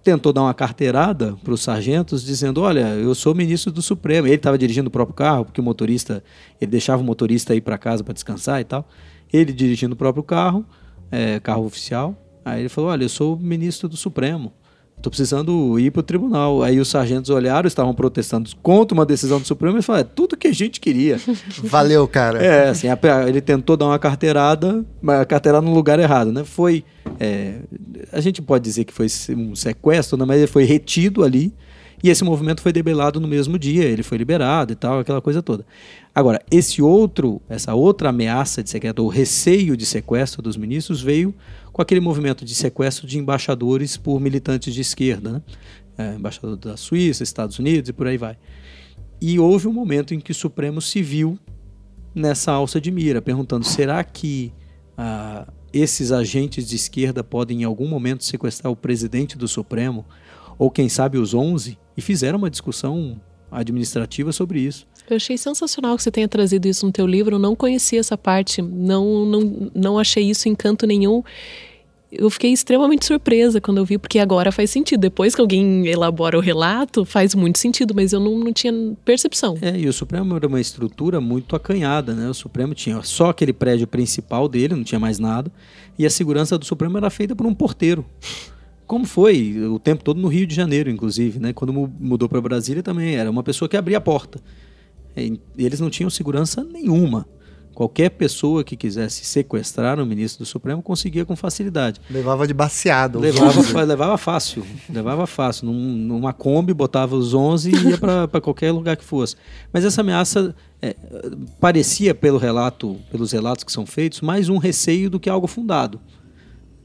tentou dar uma carteirada para os sargentos, dizendo: Olha, eu sou ministro do Supremo. Ele estava dirigindo o próprio carro, porque o motorista, ele deixava o motorista ir para casa para descansar e tal. Ele dirigindo o próprio carro, é, carro oficial. Aí ele falou: Olha, eu sou ministro do Supremo. Estou precisando ir para o tribunal. Aí os sargentos olharam, estavam protestando contra uma decisão do Supremo e falaram: é tudo que a gente queria. Valeu, cara. É, assim, ele tentou dar uma carteirada, mas a carteirada no lugar errado, né? Foi. É, a gente pode dizer que foi um sequestro, né? mas ele foi retido ali. E esse movimento foi debelado no mesmo dia, ele foi liberado e tal, aquela coisa toda. Agora, esse outro, essa outra ameaça de sequestro, o receio de sequestro dos ministros veio com aquele movimento de sequestro de embaixadores por militantes de esquerda, né? É, embaixador da Suíça, Estados Unidos e por aí vai. E houve um momento em que o Supremo se viu nessa alça de mira, perguntando: será que ah, esses agentes de esquerda podem em algum momento sequestrar o presidente do Supremo? Ou quem sabe os 11? E fizeram uma discussão administrativa sobre isso. Eu achei sensacional que você tenha trazido isso no teu livro. Eu não conhecia essa parte, não, não, não achei isso em canto nenhum eu fiquei extremamente surpresa quando eu vi, porque agora faz sentido. Depois que alguém elabora o relato, faz muito sentido, mas eu não, não tinha percepção. É, e o Supremo era uma estrutura muito acanhada, né? O Supremo tinha só aquele prédio principal dele, não tinha mais nada, e a segurança do Supremo era feita por um porteiro. Como foi o tempo todo no Rio de Janeiro, inclusive, né? Quando mudou para Brasília também era uma pessoa que abria a porta. E eles não tinham segurança nenhuma. Qualquer pessoa que quisesse sequestrar o ministro do Supremo conseguia com facilidade. Levava de baseado. Levava, levava fácil. Levava fácil. Num, numa Kombi, botava os 11 e ia para qualquer lugar que fosse. Mas essa ameaça é, parecia, pelo relato, pelos relatos que são feitos, mais um receio do que algo fundado.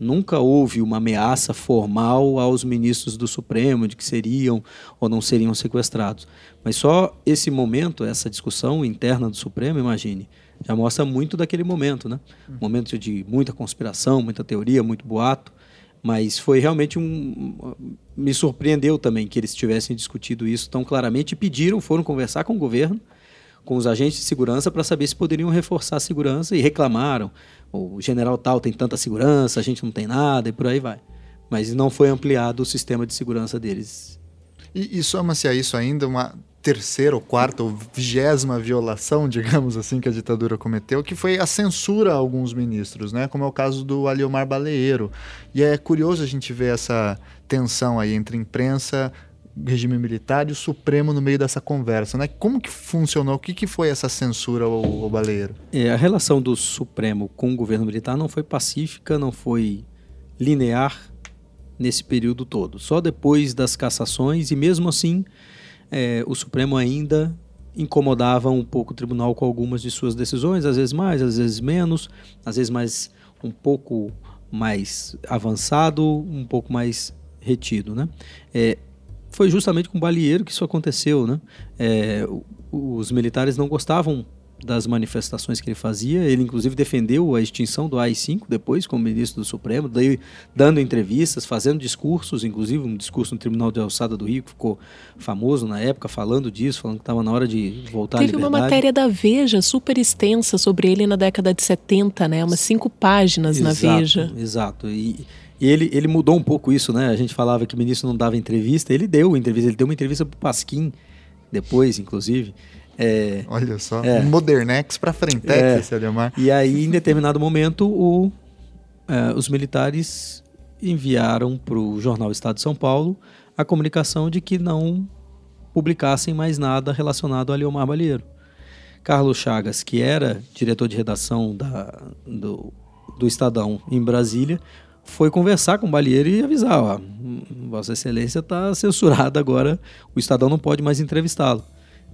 Nunca houve uma ameaça formal aos ministros do Supremo de que seriam ou não seriam sequestrados. Mas só esse momento, essa discussão interna do Supremo, imagine, já mostra muito daquele momento, né? Um momento de muita conspiração, muita teoria, muito boato, mas foi realmente um me surpreendeu também que eles tivessem discutido isso tão claramente e pediram, foram conversar com o governo, com os agentes de segurança para saber se poderiam reforçar a segurança e reclamaram. O general tal tem tanta segurança, a gente não tem nada e por aí vai. Mas não foi ampliado o sistema de segurança deles. E, e soma-se a isso ainda uma terceira ou quarta ou vigésima violação, digamos assim, que a ditadura cometeu, que foi a censura a alguns ministros, né? Como é o caso do Aliomar Baleiro. E é curioso a gente ver essa tensão aí entre imprensa, regime militar e o Supremo no meio dessa conversa, né? Como que funcionou? O que, que foi essa censura ao, ao Baleiro? É, a relação do Supremo com o governo militar não foi pacífica, não foi linear nesse período todo. Só depois das cassações e mesmo assim é, o Supremo ainda incomodava um pouco o tribunal com algumas de suas decisões, às vezes mais, às vezes menos, às vezes mais um pouco mais avançado, um pouco mais retido, né? É, foi justamente com o Balieiro que isso aconteceu, né? É, os militares não gostavam das manifestações que ele fazia. Ele, inclusive, defendeu a extinção do AI-5 depois, como ministro do Supremo, daí, dando entrevistas, fazendo discursos, inclusive um discurso no Tribunal de Alçada do Rio, que ficou famoso na época, falando disso, falando que estava na hora de voltar Teve à liberdade. uma matéria da Veja super extensa sobre ele na década de 70, né? Umas cinco páginas exato, na Veja. Exato. E, e ele, ele mudou um pouco isso, né? A gente falava que o ministro não dava entrevista, ele deu entrevista, ele deu uma entrevista para o Pasquim, depois, inclusive. É, Olha só, é, Modernex para frente, é, esse Ademar. E aí, em determinado momento, o, é, os militares enviaram para o jornal Estado de São Paulo a comunicação de que não publicassem mais nada relacionado a Leomar Balheiro. Carlos Chagas, que era diretor de redação da, do, do Estadão em Brasília, foi conversar com o Balheiro e avisar: ó, Vossa Excelência está censurado agora, o Estadão não pode mais entrevistá-lo.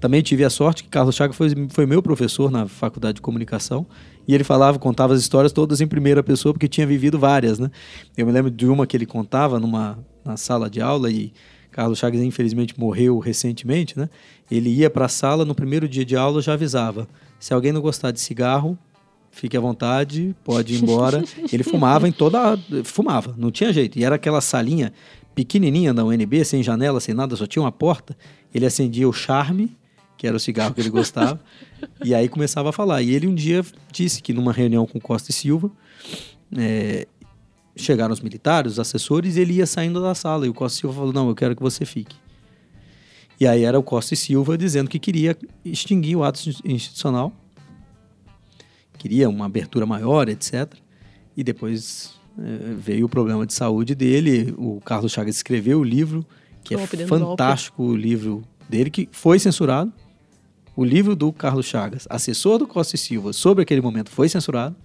Também tive a sorte que Carlos Chagas foi, foi meu professor na faculdade de comunicação e ele falava, contava as histórias todas em primeira pessoa porque tinha vivido várias, né? Eu me lembro de uma que ele contava numa na sala de aula e Carlos Chagas infelizmente morreu recentemente, né? Ele ia para a sala no primeiro dia de aula já avisava: se alguém não gostar de cigarro, fique à vontade, pode ir embora. Ele fumava em toda. Fumava, não tinha jeito. E era aquela salinha pequenininha da UNB, sem janela, sem nada, só tinha uma porta. Ele acendia o charme, que era o cigarro que ele gostava, e aí começava a falar. E ele um dia disse que numa reunião com Costa e Silva, é, chegaram os militares, os assessores, e ele ia saindo da sala. E o Costa e Silva falou: Não, eu quero que você fique. E aí era o Costa e Silva dizendo que queria extinguir o ato institucional, queria uma abertura maior, etc. E depois é, veio o problema de saúde dele. O Carlos Chagas escreveu o livro, que golpe é fantástico o livro dele, que foi censurado. O livro do Carlos Chagas, assessor do Costa e Silva, sobre aquele momento, foi censurado.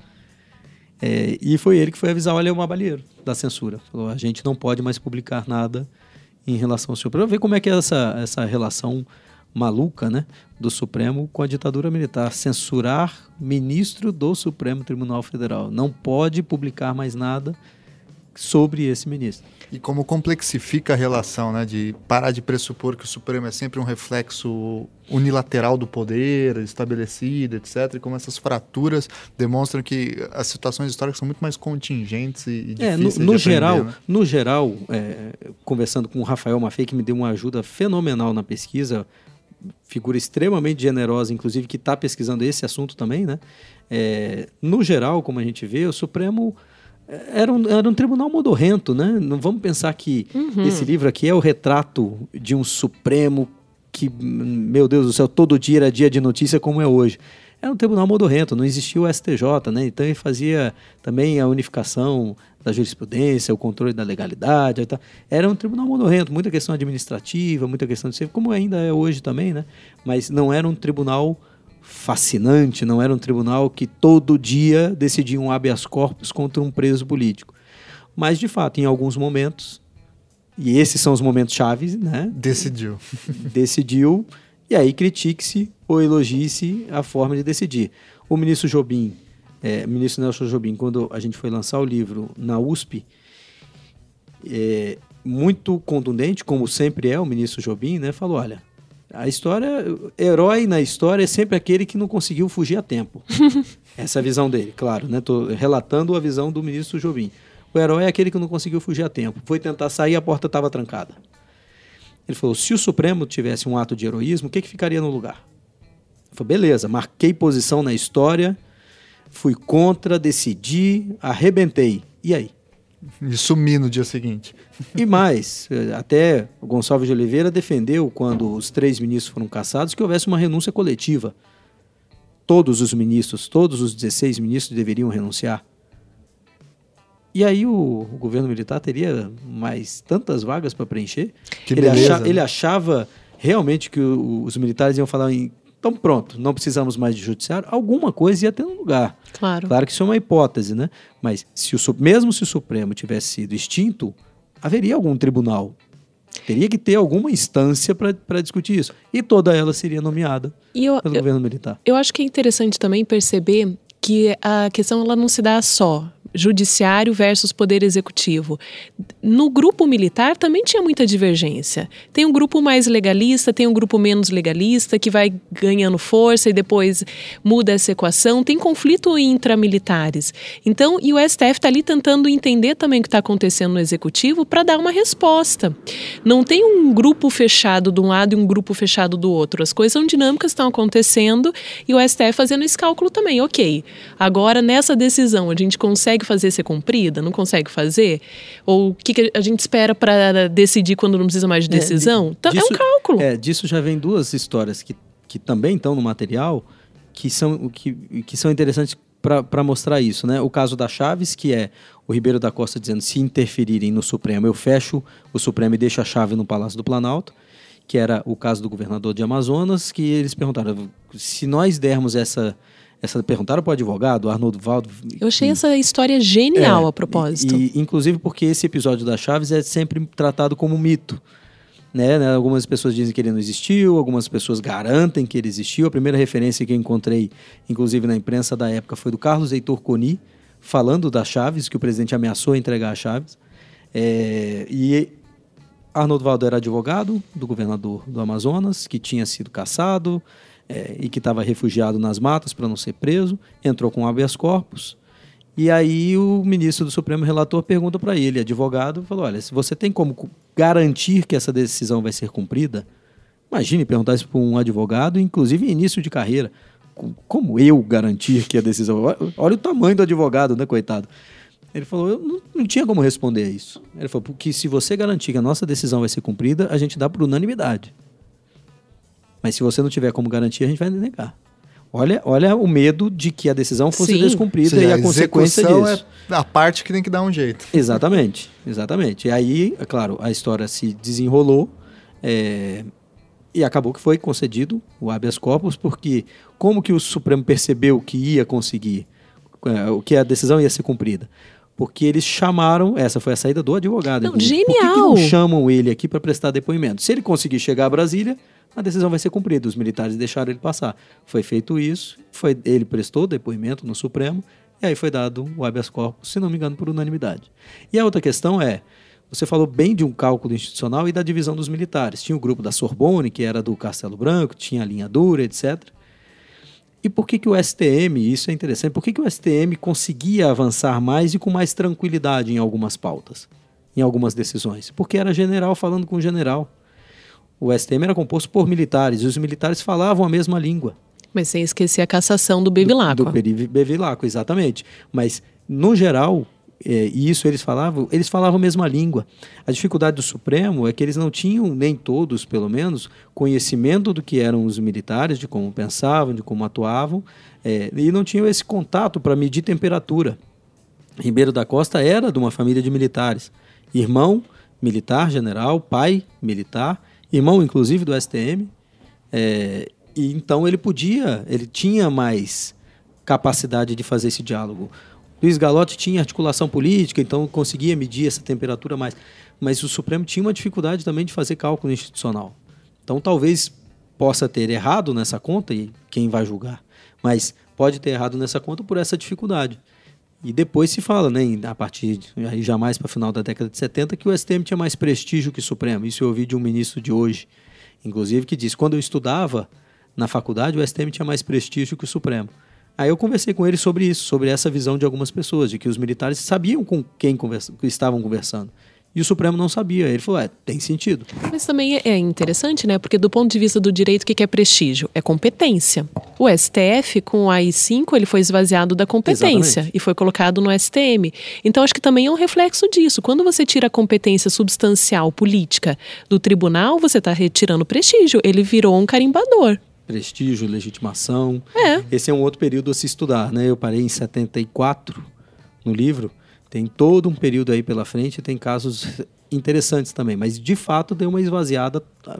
É, e foi ele que foi avisar o Aleomar Balheiro da censura. Falou: a gente não pode mais publicar nada em relação ao Supremo. Ver como é que é essa, essa relação maluca né, do Supremo com a ditadura militar. Censurar ministro do Supremo Tribunal Federal. Não pode publicar mais nada sobre esse ministro. E como complexifica a relação, né? De parar de pressupor que o Supremo é sempre um reflexo unilateral do poder estabelecido, etc. E como essas fraturas demonstram que as situações históricas são muito mais contingentes e, é, difíceis no, no de geral, aprender, né? No geral, é, conversando com o Rafael Maffei, que me deu uma ajuda fenomenal na pesquisa, figura extremamente generosa, inclusive, que está pesquisando esse assunto também, né? É, no geral, como a gente vê, o Supremo era um, era um tribunal modorrento, né? Não vamos pensar que uhum. esse livro aqui é o retrato de um Supremo que, meu Deus do céu, todo dia era dia de notícia como é hoje. Era um tribunal modorrento, não existia o STJ, né? Então ele fazia também a unificação da jurisprudência, o controle da legalidade. Era um tribunal modorrento, muita questão administrativa, muita questão de como ainda é hoje também, né? Mas não era um tribunal fascinante, não era um tribunal que todo dia decidia um habeas corpus contra um preso político. Mas, de fato, em alguns momentos, e esses são os momentos chaves, né? Decidiu. Decidiu, e aí critique-se ou elogie-se a forma de decidir. O ministro Jobim, é, ministro Nelson Jobim, quando a gente foi lançar o livro na USP, é, muito contundente, como sempre é o ministro Jobim, né? Falou, olha, a história, herói na história é sempre aquele que não conseguiu fugir a tempo. Essa é a visão dele, claro, né? Tô relatando a visão do ministro Jobim. O herói é aquele que não conseguiu fugir a tempo. Foi tentar sair, a porta estava trancada. Ele falou: se o Supremo tivesse um ato de heroísmo, o que, que ficaria no lugar? Ele falou: beleza, marquei posição na história, fui contra, decidi, arrebentei. E aí? E sumir no dia seguinte. E mais, até o Gonçalves de Oliveira defendeu, quando os três ministros foram cassados, que houvesse uma renúncia coletiva. Todos os ministros, todos os 16 ministros deveriam renunciar. E aí o, o governo militar teria mais tantas vagas para preencher. Que ele, beleza, acha, né? ele achava realmente que o- os militares iam falar em então pronto, não precisamos mais de judiciário, alguma coisa ia ter no lugar. Claro. Claro que isso é uma hipótese, né? Mas se o, mesmo se o Supremo tivesse sido extinto, haveria algum tribunal. Teria que ter alguma instância para discutir isso. E toda ela seria nomeada E eu, pelo eu, governo militar. eu acho que é interessante também perceber que a questão ela não se dá só judiciário versus poder executivo. No grupo militar também tinha muita divergência. Tem um grupo mais legalista, tem um grupo menos legalista que vai ganhando força e depois muda essa equação. Tem conflito intramilitares. Então, e o STF está ali tentando entender também o que está acontecendo no executivo para dar uma resposta. Não tem um grupo fechado de um lado e um grupo fechado do outro. As coisas são dinâmicas, estão acontecendo e o STF fazendo esse cálculo também. Ok, agora nessa decisão a gente consegue fazer ser cumprida? Não consegue fazer? Ou o que, que a gente espera para decidir quando não precisa mais de É, decisão? É disso- um cálculo. É, disso já vem duas histórias que, que também estão no material que são, que, que são interessantes para mostrar isso. Né? O caso da Chaves, que é o Ribeiro da Costa dizendo se interferirem no Supremo, eu fecho o Supremo e deixo a chave no Palácio do Planalto, que era o caso do governador de Amazonas, que eles perguntaram, se nós dermos essa... essa perguntaram para o advogado, Arnoldo Valdo... Eu achei essa história genial é, a propósito. E, e, inclusive porque esse episódio da Chaves é sempre tratado como um mito. Né? né? Algumas pessoas dizem que ele não existiu, algumas pessoas garantem que ele existiu. A primeira referência que eu encontrei, inclusive na imprensa da época, foi do Carlos Heitor Coni, falando da Chaves, que o presidente ameaçou entregar a Chaves. É, e Arnoldo Valdo era advogado do governador do Amazonas, que tinha sido cassado. É, e que estava refugiado nas matas para não ser preso, entrou com habeas corpus. E aí o ministro do Supremo relator pergunta para ele, advogado, falou: olha, se você tem como garantir que essa decisão vai ser cumprida, imagine perguntar isso para um advogado, inclusive início de carreira. Como eu garantir que a decisão. Olha o tamanho do advogado, né, coitado? Ele falou, eu não, não tinha como responder a isso. Ele falou, porque se você garantir que a nossa decisão vai ser cumprida, a gente dá por unanimidade. Mas se você não tiver como garantir, a gente vai negar. Olha, olha o medo de que a decisão fosse Sim. descumprida Sim, e a, a consequência disso. É a parte que tem que dar um jeito. Exatamente, exatamente. E aí, é claro, a história se desenrolou é, e acabou que foi concedido o habeas corpus, porque como que o Supremo percebeu que ia conseguir, é, que a decisão ia ser cumprida? Porque eles chamaram, essa foi a saída do advogado. Não, genial! Por que, que não chamam ele aqui para prestar depoimento? Se ele conseguir chegar a Brasília, a decisão vai ser cumprida. Os militares deixaram ele passar. Foi feito isso, foi, ele prestou depoimento no Supremo, e aí foi dado o habeas corpus, se não me engano, por unanimidade. E a outra questão é, você falou bem de um cálculo institucional e da divisão dos militares. Tinha o grupo da Sorbonne, que era do Castelo Branco, tinha a linha dura, etc. E por que, que o STM, isso é interessante, por que, que o STM conseguia avançar mais e com mais tranquilidade em algumas pautas, em algumas decisões? Porque era general falando com general o STM era composto por militares e os militares falavam a mesma língua. Mas sem esquecer a cassação do Bevilacqua. Do, do Bevilacqua, exatamente. Mas, no geral, é, e isso eles falavam, eles falavam a mesma língua. A dificuldade do Supremo é que eles não tinham, nem todos pelo menos, conhecimento do que eram os militares, de como pensavam, de como atuavam, é, e não tinham esse contato para medir temperatura. Ribeiro da Costa era de uma família de militares. Irmão militar, general, pai militar, irmão inclusive do STM, é, e então ele podia, ele tinha mais capacidade de fazer esse diálogo. Luiz Galotti tinha articulação política, então conseguia medir essa temperatura mais, mas o Supremo tinha uma dificuldade também de fazer cálculo institucional. Então talvez possa ter errado nessa conta e quem vai julgar, mas pode ter errado nessa conta por essa dificuldade. E depois se fala, né, a partir de, jamais para o final da década de 70, que o STM tinha mais prestígio que o Supremo. Isso eu ouvi de um ministro de hoje, inclusive, que disse: quando eu estudava na faculdade, o STM tinha mais prestígio que o Supremo. Aí eu conversei com ele sobre isso, sobre essa visão de algumas pessoas, de que os militares sabiam com quem conversa, estavam conversando. E o Supremo não sabia. Ele falou: é, tem sentido. Mas também é interessante, né? Porque do ponto de vista do direito, o que é prestígio? É competência. O STF, com o AI-5, ele foi esvaziado da competência Exatamente. e foi colocado no STM. Então, acho que também é um reflexo disso. Quando você tira a competência substancial política do tribunal, você está retirando prestígio. Ele virou um carimbador prestígio, legitimação. É. Esse é um outro período a se estudar, né? Eu parei em 74 no livro. Tem todo um período aí pela frente, tem casos interessantes também, mas de fato deu uma esvaziada ah,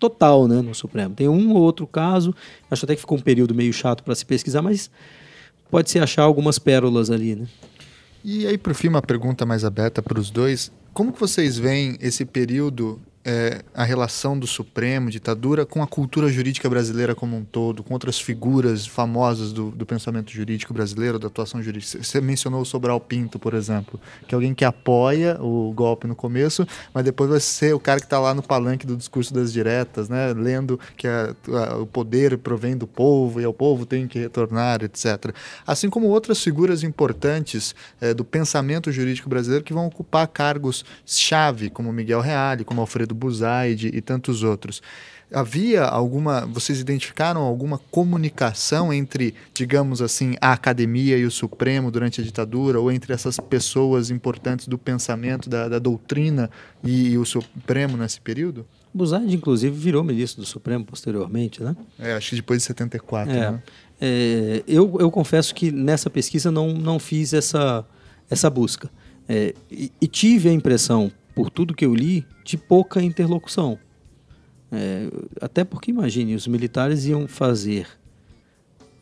total né, no Supremo. Tem um ou outro caso, acho até que ficou um período meio chato para se pesquisar, mas pode-se achar algumas pérolas ali. Né? E aí, por fim, uma pergunta mais aberta para os dois. Como que vocês veem esse período é, a relação do Supremo, ditadura, com a cultura jurídica brasileira como um todo, com outras figuras famosas do, do pensamento jurídico brasileiro, da atuação jurídica. Você mencionou o Sobral Pinto, por exemplo, que é alguém que apoia o golpe no começo, mas depois vai ser o cara que está lá no palanque do discurso das diretas, né, lendo que a, a, o poder provém do povo e o povo tem que retornar, etc. Assim como outras figuras importantes é, do pensamento jurídico brasileiro que vão ocupar cargos-chave, como Miguel Reale, como Alfredo Buzaide e tantos outros. Havia alguma, vocês identificaram alguma comunicação entre, digamos assim, a academia e o Supremo durante a ditadura, ou entre essas pessoas importantes do pensamento, da, da doutrina e, e o Supremo nesse período? Buzaide, inclusive, virou ministro do Supremo posteriormente, né? É, acho que depois de 74, é, né? É, eu, eu confesso que nessa pesquisa não, não fiz essa, essa busca. É, e, e, tive a impressão, por tudo que eu li, de pouca interlocução. É, até porque, imagine, os militares iam fazer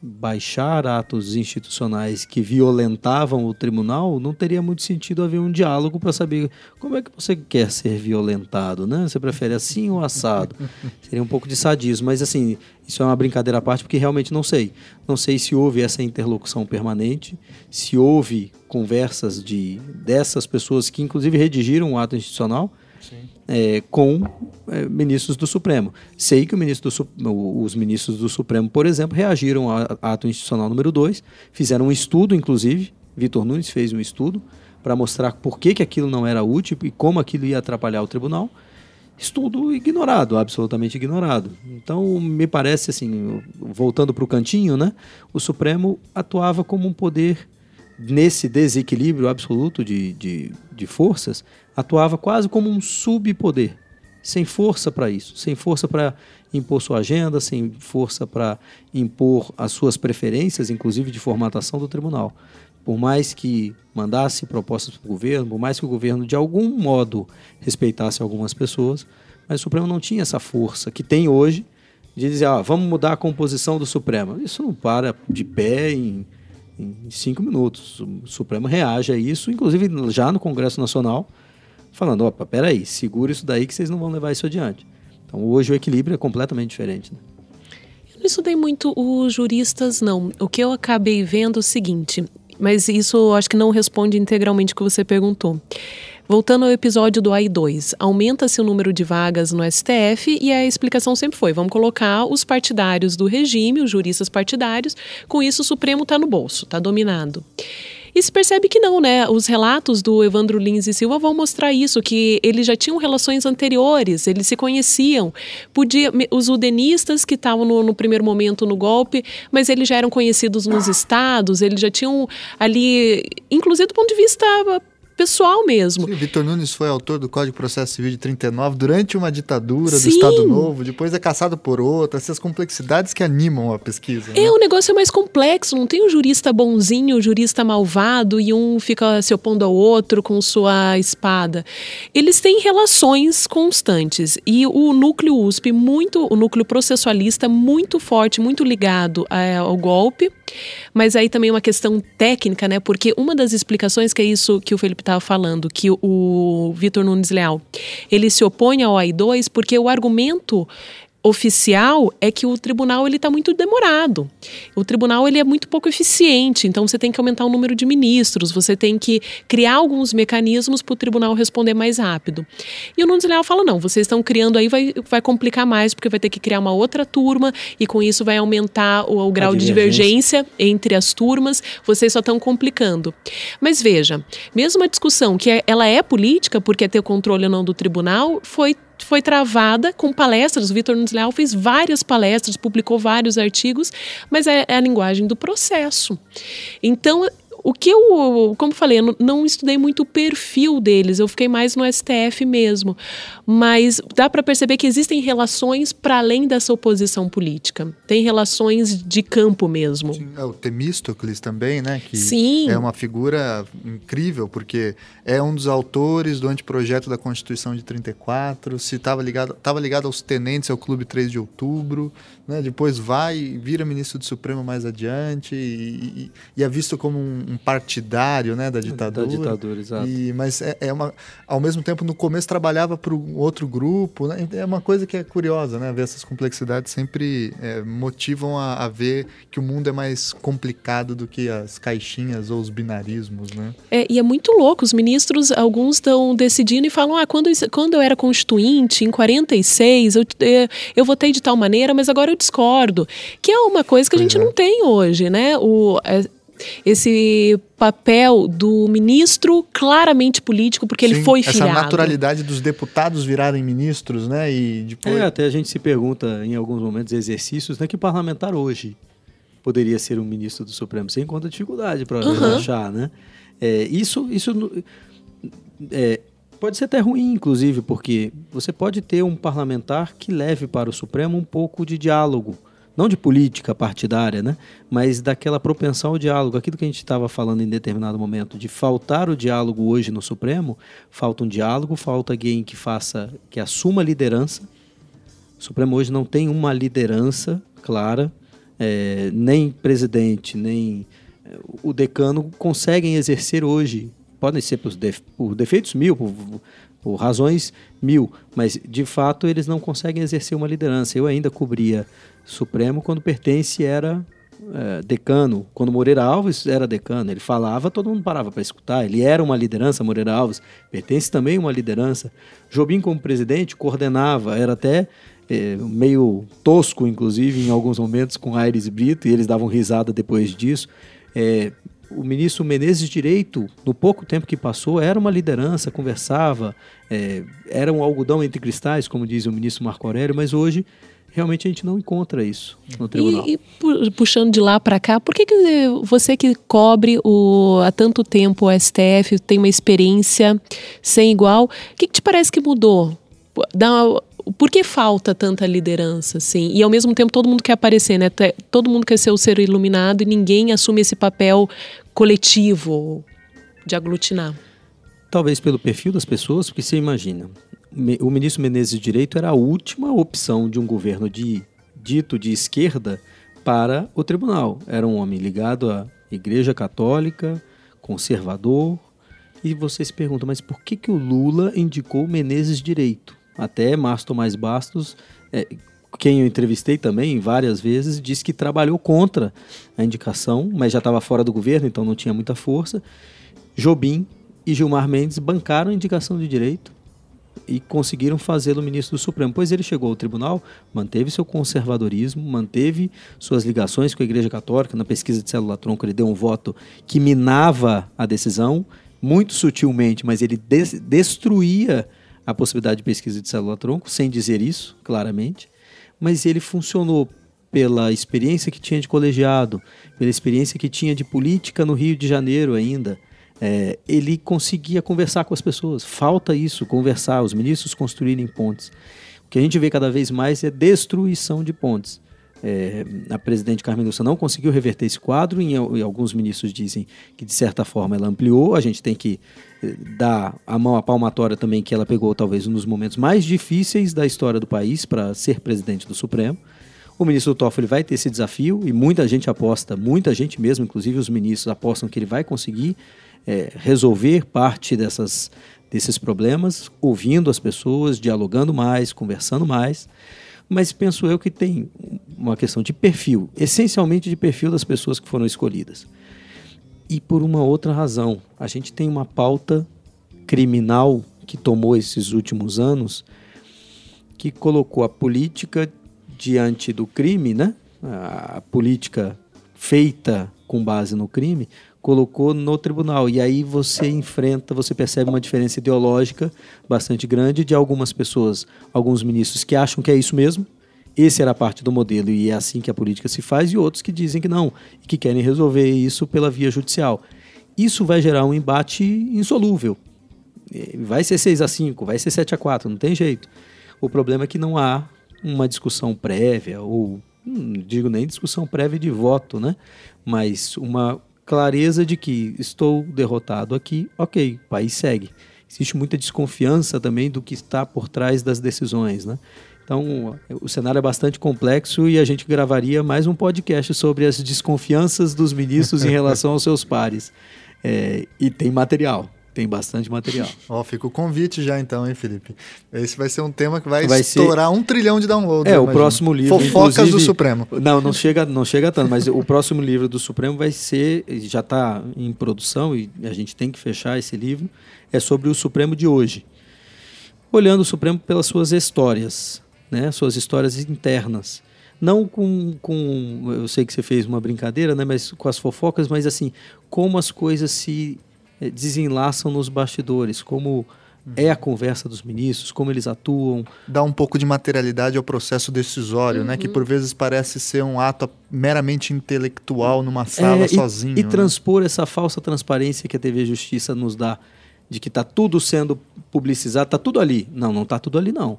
baixar atos institucionais que violentavam o tribunal, não teria muito sentido haver um diálogo para saber como é que você quer ser violentado, né? Você prefere assim ou assado? Seria um pouco de sadismo, mas assim, isso é uma brincadeira à parte porque realmente não sei. Não sei se houve essa interlocução permanente, se houve conversas de dessas pessoas que inclusive redigiram o ato institucional, é, com é, ministros do Supremo. Sei que ministro do, os ministros do Supremo, por exemplo, reagiram ao ato institucional número 2, fizeram um estudo, inclusive, Vitor Nunes fez um estudo para mostrar por que, que aquilo não era útil e como aquilo ia atrapalhar o tribunal. Estudo ignorado, absolutamente ignorado. Então, me parece assim, voltando para o cantinho, né, o Supremo atuava como um poder nesse desequilíbrio absoluto de, de, de forças, atuava quase como um subpoder, sem força para isso, sem força para impor sua agenda, sem força para impor as suas preferências, inclusive de formatação do tribunal. Por mais que mandasse propostas para o governo, por mais que o governo de algum modo respeitasse algumas pessoas, mas o Supremo não tinha essa força que tem hoje de dizer, ah, vamos mudar a composição do Supremo. Isso não para de pé em em cinco minutos. O Supremo reage a isso, inclusive já no Congresso Nacional, falando: opa, peraí, segura isso daí que vocês não vão levar isso adiante. Então hoje o equilíbrio é completamente diferente. Né? Eu não estudei muito os juristas, não. O que eu acabei vendo é o seguinte, mas isso acho que não responde integralmente o que você perguntou. Voltando ao episódio do AI2, aumenta-se o número de vagas no STF e a explicação sempre foi: vamos colocar os partidários do regime, os juristas partidários, com isso o Supremo está no bolso, está dominado. E se percebe que não, né? Os relatos do Evandro Lins e Silva vão mostrar isso, que eles já tinham relações anteriores, eles se conheciam. Podia, os udenistas que estavam no, no, primeiro momento no golpe, mas eles já eram conhecidos nos estados, eles já tinham ali, inclusive do ponto de vista pessoal mesmo. Vitor Nunes foi autor do Código de Processo Civil de 39 durante uma ditadura Sim. do Estado Novo, depois é caçado por outra, essas complexidades que animam a pesquisa. É, né? o negócio é mais complexo, não tem um jurista bonzinho, um jurista malvado e um fica se opondo ao outro com sua espada. Eles têm relações constantes e o núcleo USP muito, o núcleo processualista muito forte, muito ligado é, ao golpe, mas aí também uma questão técnica, né? Porque uma das explicações que é isso que o Felipe estava falando, que o Vitor Nunes Leal, ele se opõe ao AI2 porque o argumento oficial é que o tribunal ele está muito demorado. O tribunal ele é muito pouco eficiente, então você tem que aumentar o número de ministros, você tem que criar alguns mecanismos para o tribunal responder mais rápido. E o Nunes Leal fala não, vocês estão criando aí vai, vai complicar mais porque vai ter que criar uma outra turma e com isso vai aumentar o, o grau de divergência entre as turmas. Vocês só estão complicando. Mas veja, mesmo a discussão que é, ela é política porque é ter o controle ou não do tribunal foi foi travada com palestras. O Vitor Nunes Leal fez várias palestras, publicou vários artigos, mas é, é a linguagem do processo. Então, o que eu, como falei, eu não estudei muito o perfil deles, eu fiquei mais no STF mesmo. Mas dá para perceber que existem relações para além dessa oposição política. Tem relações de campo mesmo. Sim, é o Temístocles também, né? Que Sim. é uma figura incrível, porque é um dos autores do anteprojeto da Constituição de 34, se estava ligado, tava ligado aos tenentes ao Clube 3 de Outubro, né? depois vai vira ministro do Supremo mais adiante e, e, e é visto como um um partidário né, da ditadura. Da ditadura, exato. E, mas é, é uma, ao mesmo tempo, no começo trabalhava para um outro grupo. Né? É uma coisa que é curiosa, né? Ver essas complexidades sempre é, motivam a, a, ver que o mundo é mais complicado do que as caixinhas ou os binarismos, né? É, e é muito louco. Os ministros, alguns estão decidindo e falam: ah, quando, quando eu era constituinte, em 46, eu, é, eu votei de tal maneira, mas agora eu discordo. Que é uma coisa que a gente é. não tem hoje, né? O, é, esse papel do ministro claramente político, porque Sim, ele foi filiado. Essa naturalidade dos deputados virarem ministros, né? E depois... É, até a gente se pergunta em alguns momentos exercícios, né? Que parlamentar hoje poderia ser um ministro do Supremo? Sem conta dificuldade para uhum. achar, né? É, isso isso é, pode ser até ruim, inclusive, porque você pode ter um parlamentar que leve para o Supremo um pouco de diálogo não de política partidária, né? mas daquela propensão ao diálogo. Aquilo que a gente estava falando em determinado momento, de faltar o diálogo hoje no Supremo, falta um diálogo, falta alguém que faça, que assuma a liderança. O Supremo hoje não tem uma liderança clara, é, nem presidente, nem é, o decano conseguem exercer hoje. Podem ser por, def, por defeitos mil, por, por razões mil, mas de fato eles não conseguem exercer uma liderança. Eu ainda cobria Supremo quando pertence era é, decano, quando Moreira Alves era decano, ele falava, todo mundo parava para escutar. Ele era uma liderança, Moreira Alves pertence também a uma liderança. Jobim, como presidente, coordenava, era até é, meio tosco, inclusive, em alguns momentos, com Aires Brito, e eles davam risada depois disso. É, o ministro Menezes Direito, no pouco tempo que passou, era uma liderança, conversava, é, era um algodão entre cristais, como diz o ministro Marco Aurélio, mas hoje realmente a gente não encontra isso no tribunal. E, e puxando de lá para cá, por que, que você que cobre o, há tanto tempo o STF, tem uma experiência sem igual, o que, que te parece que mudou? Dá, por que falta tanta liderança, assim? E ao mesmo tempo todo mundo quer aparecer, né? Todo mundo quer ser o ser iluminado e ninguém assume esse papel coletivo de aglutinar. Talvez pelo perfil das pessoas, porque você imagina, o ministro Menezes de Direito era a última opção de um governo de dito de esquerda para o tribunal. Era um homem ligado à Igreja Católica, conservador. E você se pergunta, mas por que, que o Lula indicou Menezes Direito? Até Márcio Tomás Bastos, é, quem eu entrevistei também várias vezes, disse que trabalhou contra a indicação, mas já estava fora do governo, então não tinha muita força. Jobim e Gilmar Mendes bancaram a indicação de direito e conseguiram fazê-lo ministro do Supremo. Pois ele chegou ao tribunal, manteve seu conservadorismo, manteve suas ligações com a Igreja Católica. Na pesquisa de célula-tronco, ele deu um voto que minava a decisão, muito sutilmente, mas ele des destruía a possibilidade de pesquisa de célula-tronco, sem dizer isso claramente. Mas ele funcionou pela experiência que tinha de colegiado, pela experiência que tinha de política no Rio de Janeiro ainda é, ele conseguia conversar com as pessoas. Falta isso, conversar, os ministros construírem pontes. O que a gente vê cada vez mais é destruição de pontes. É, a presidente Carmen Lúcia não conseguiu reverter esse quadro e, e, alguns ministros dizem que de certa forma ela ampliou. A gente tem que eh, dar a mão à palmatória também que ela pegou talvez um dos momentos mais difíceis da história do país para ser presidente do Supremo. O ministro Toffoli vai ter esse desafio e muita gente aposta, muita gente mesmo, inclusive os ministros apostam que ele vai conseguir é, resolver parte dessas, desses problemas, ouvindo as pessoas, dialogando mais, conversando mais. Mas penso eu que tem uma questão de perfil, essencialmente de perfil das pessoas que foram escolhidas. E por uma outra razão, a gente tem uma pauta criminal que tomou esses últimos anos, que colocou a política diante do crime, né? A política feita com base no crime, colocou no tribunal. E aí você enfrenta, você percebe uma diferença ideológica bastante grande de algumas pessoas, alguns ministros que acham que é isso mesmo, esse era parte do modelo e é assim que a política se faz, e outros que dizem que não, e que querem resolver isso pela via judicial. Isso vai gerar um embate insolúvel. Vai ser 6 a 5, vai ser 7 a 4, não tem jeito. O problema é que não há uma discussão prévia, ou não digo nem discussão prévia de voto, né? mas uma clareza de que estou derrotado aqui, ok, o país segue. Existe muita desconfiança também do que está por trás das decisões, né? Então, o cenário é bastante complexo e a gente gravaria mais um podcast sobre as desconfianças dos ministros em relação aos seus pares. É, e tem material. Tem bastante material. Ó, fica o convite já então, hein, Felipe? Esse vai ser um tema que vai, vai estourar ser... um trilhão de downloads. É, o próximo livro. Fofocas do Supremo. Não, não chega, não chega tanto, mas o próximo livro do Supremo vai ser, já está em produção e a gente tem que fechar esse livro, é sobre o Supremo de hoje. Olhando o Supremo pelas suas histórias, né, suas histórias internas não com, com eu sei que você fez uma brincadeira, né, mas com as fofocas, mas assim, como as coisas se desenlaçam nos bastidores, como é a conversa dos ministros, como eles atuam. Dá um pouco de materialidade ao processo decisório, uhum. né? Que uhum. por vezes parece ser um ato meramente intelectual numa sala é, sozinho. E, e né? transpor essa falsa transparência que a TV Justiça nos dá, de que está tudo sendo publicizado, está tudo ali. Não, não está tudo ali, não.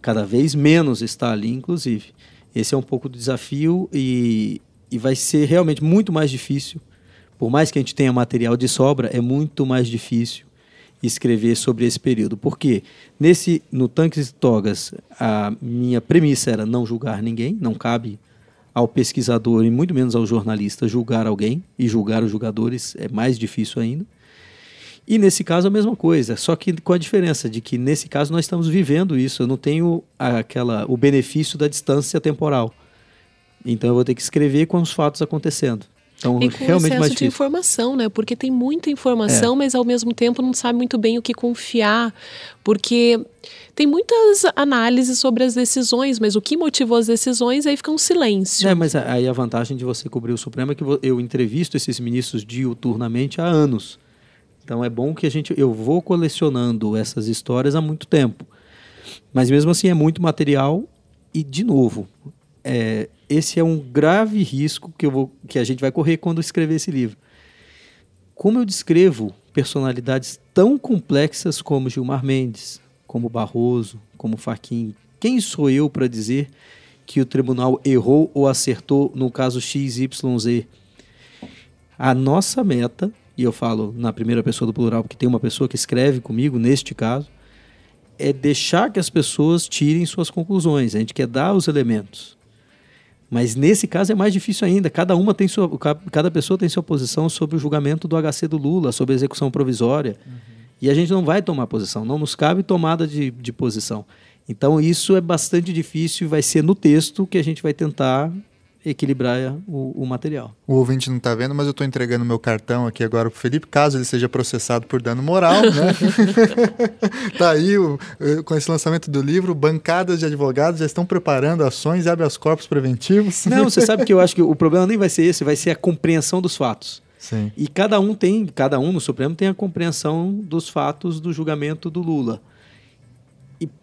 Cada vez menos está ali, inclusive. Esse é um pouco do desafio e, e vai ser realmente muito mais difícil por mais que a gente tenha material de sobra, é muito mais difícil escrever sobre esse período. Porque nesse no Tanques e Togas, a minha premissa era não julgar ninguém, não cabe ao pesquisador e muito menos ao jornalista julgar alguém, e julgar os julgadores é mais difícil ainda. E nesse caso a mesma coisa, só que com a diferença de que nesse caso nós estamos vivendo isso, eu não tenho aquela o benefício da distância temporal Então eu vou ter que escrever com os fatos acontecendo. Então, e com realmente excesso de informação, né? Porque tem muita informação, É. mas ao mesmo tempo não sabe muito bem o que confiar. Porque tem muitas análises sobre as decisões, mas o que motivou as decisões aí fica um silêncio. É, mas aí a vantagem de você cobrir o Supremo é que eu entrevisto esses ministros diuturnamente há anos. Então é bom que a gente. Eu vou colecionando essas histórias há muito tempo. Mas mesmo assim é muito material e, de novo, é, esse é um grave risco que, eu vou, que a gente vai correr quando escrever esse livro. Como eu descrevo personalidades tão complexas como Gilmar Mendes, como Barroso, como Fachin, quem sou eu para dizer que o tribunal errou ou acertou no caso XYZ? A nossa meta, e eu falo na primeira pessoa do plural, porque tem uma pessoa que escreve comigo neste caso, é deixar que as pessoas tirem suas conclusões. A gente quer dar os elementos. Mas nesse caso é mais difícil ainda. Cada uma tem sua, ca- cada pessoa tem sua posição sobre o julgamento do HC do Lula, sobre a execução provisória. E a gente não vai tomar posição. Não nos cabe tomada de, de posição. Então isso é bastante difícil e vai ser no texto que a gente vai tentar equilibrar o, o material. O ouvinte não tá vendo, mas eu tô entregando meu cartão aqui agora pro Felipe, caso ele seja processado por dano moral, né? tá aí, o- eh, com esse lançamento do livro, bancadas de advogados já estão preparando ações e habeas corpus preventivos. Não, você sabe que eu acho que o problema nem vai ser esse, vai ser a compreensão dos fatos. Sim. E cada um tem, cada um no Supremo tem a compreensão dos fatos do julgamento do Lula.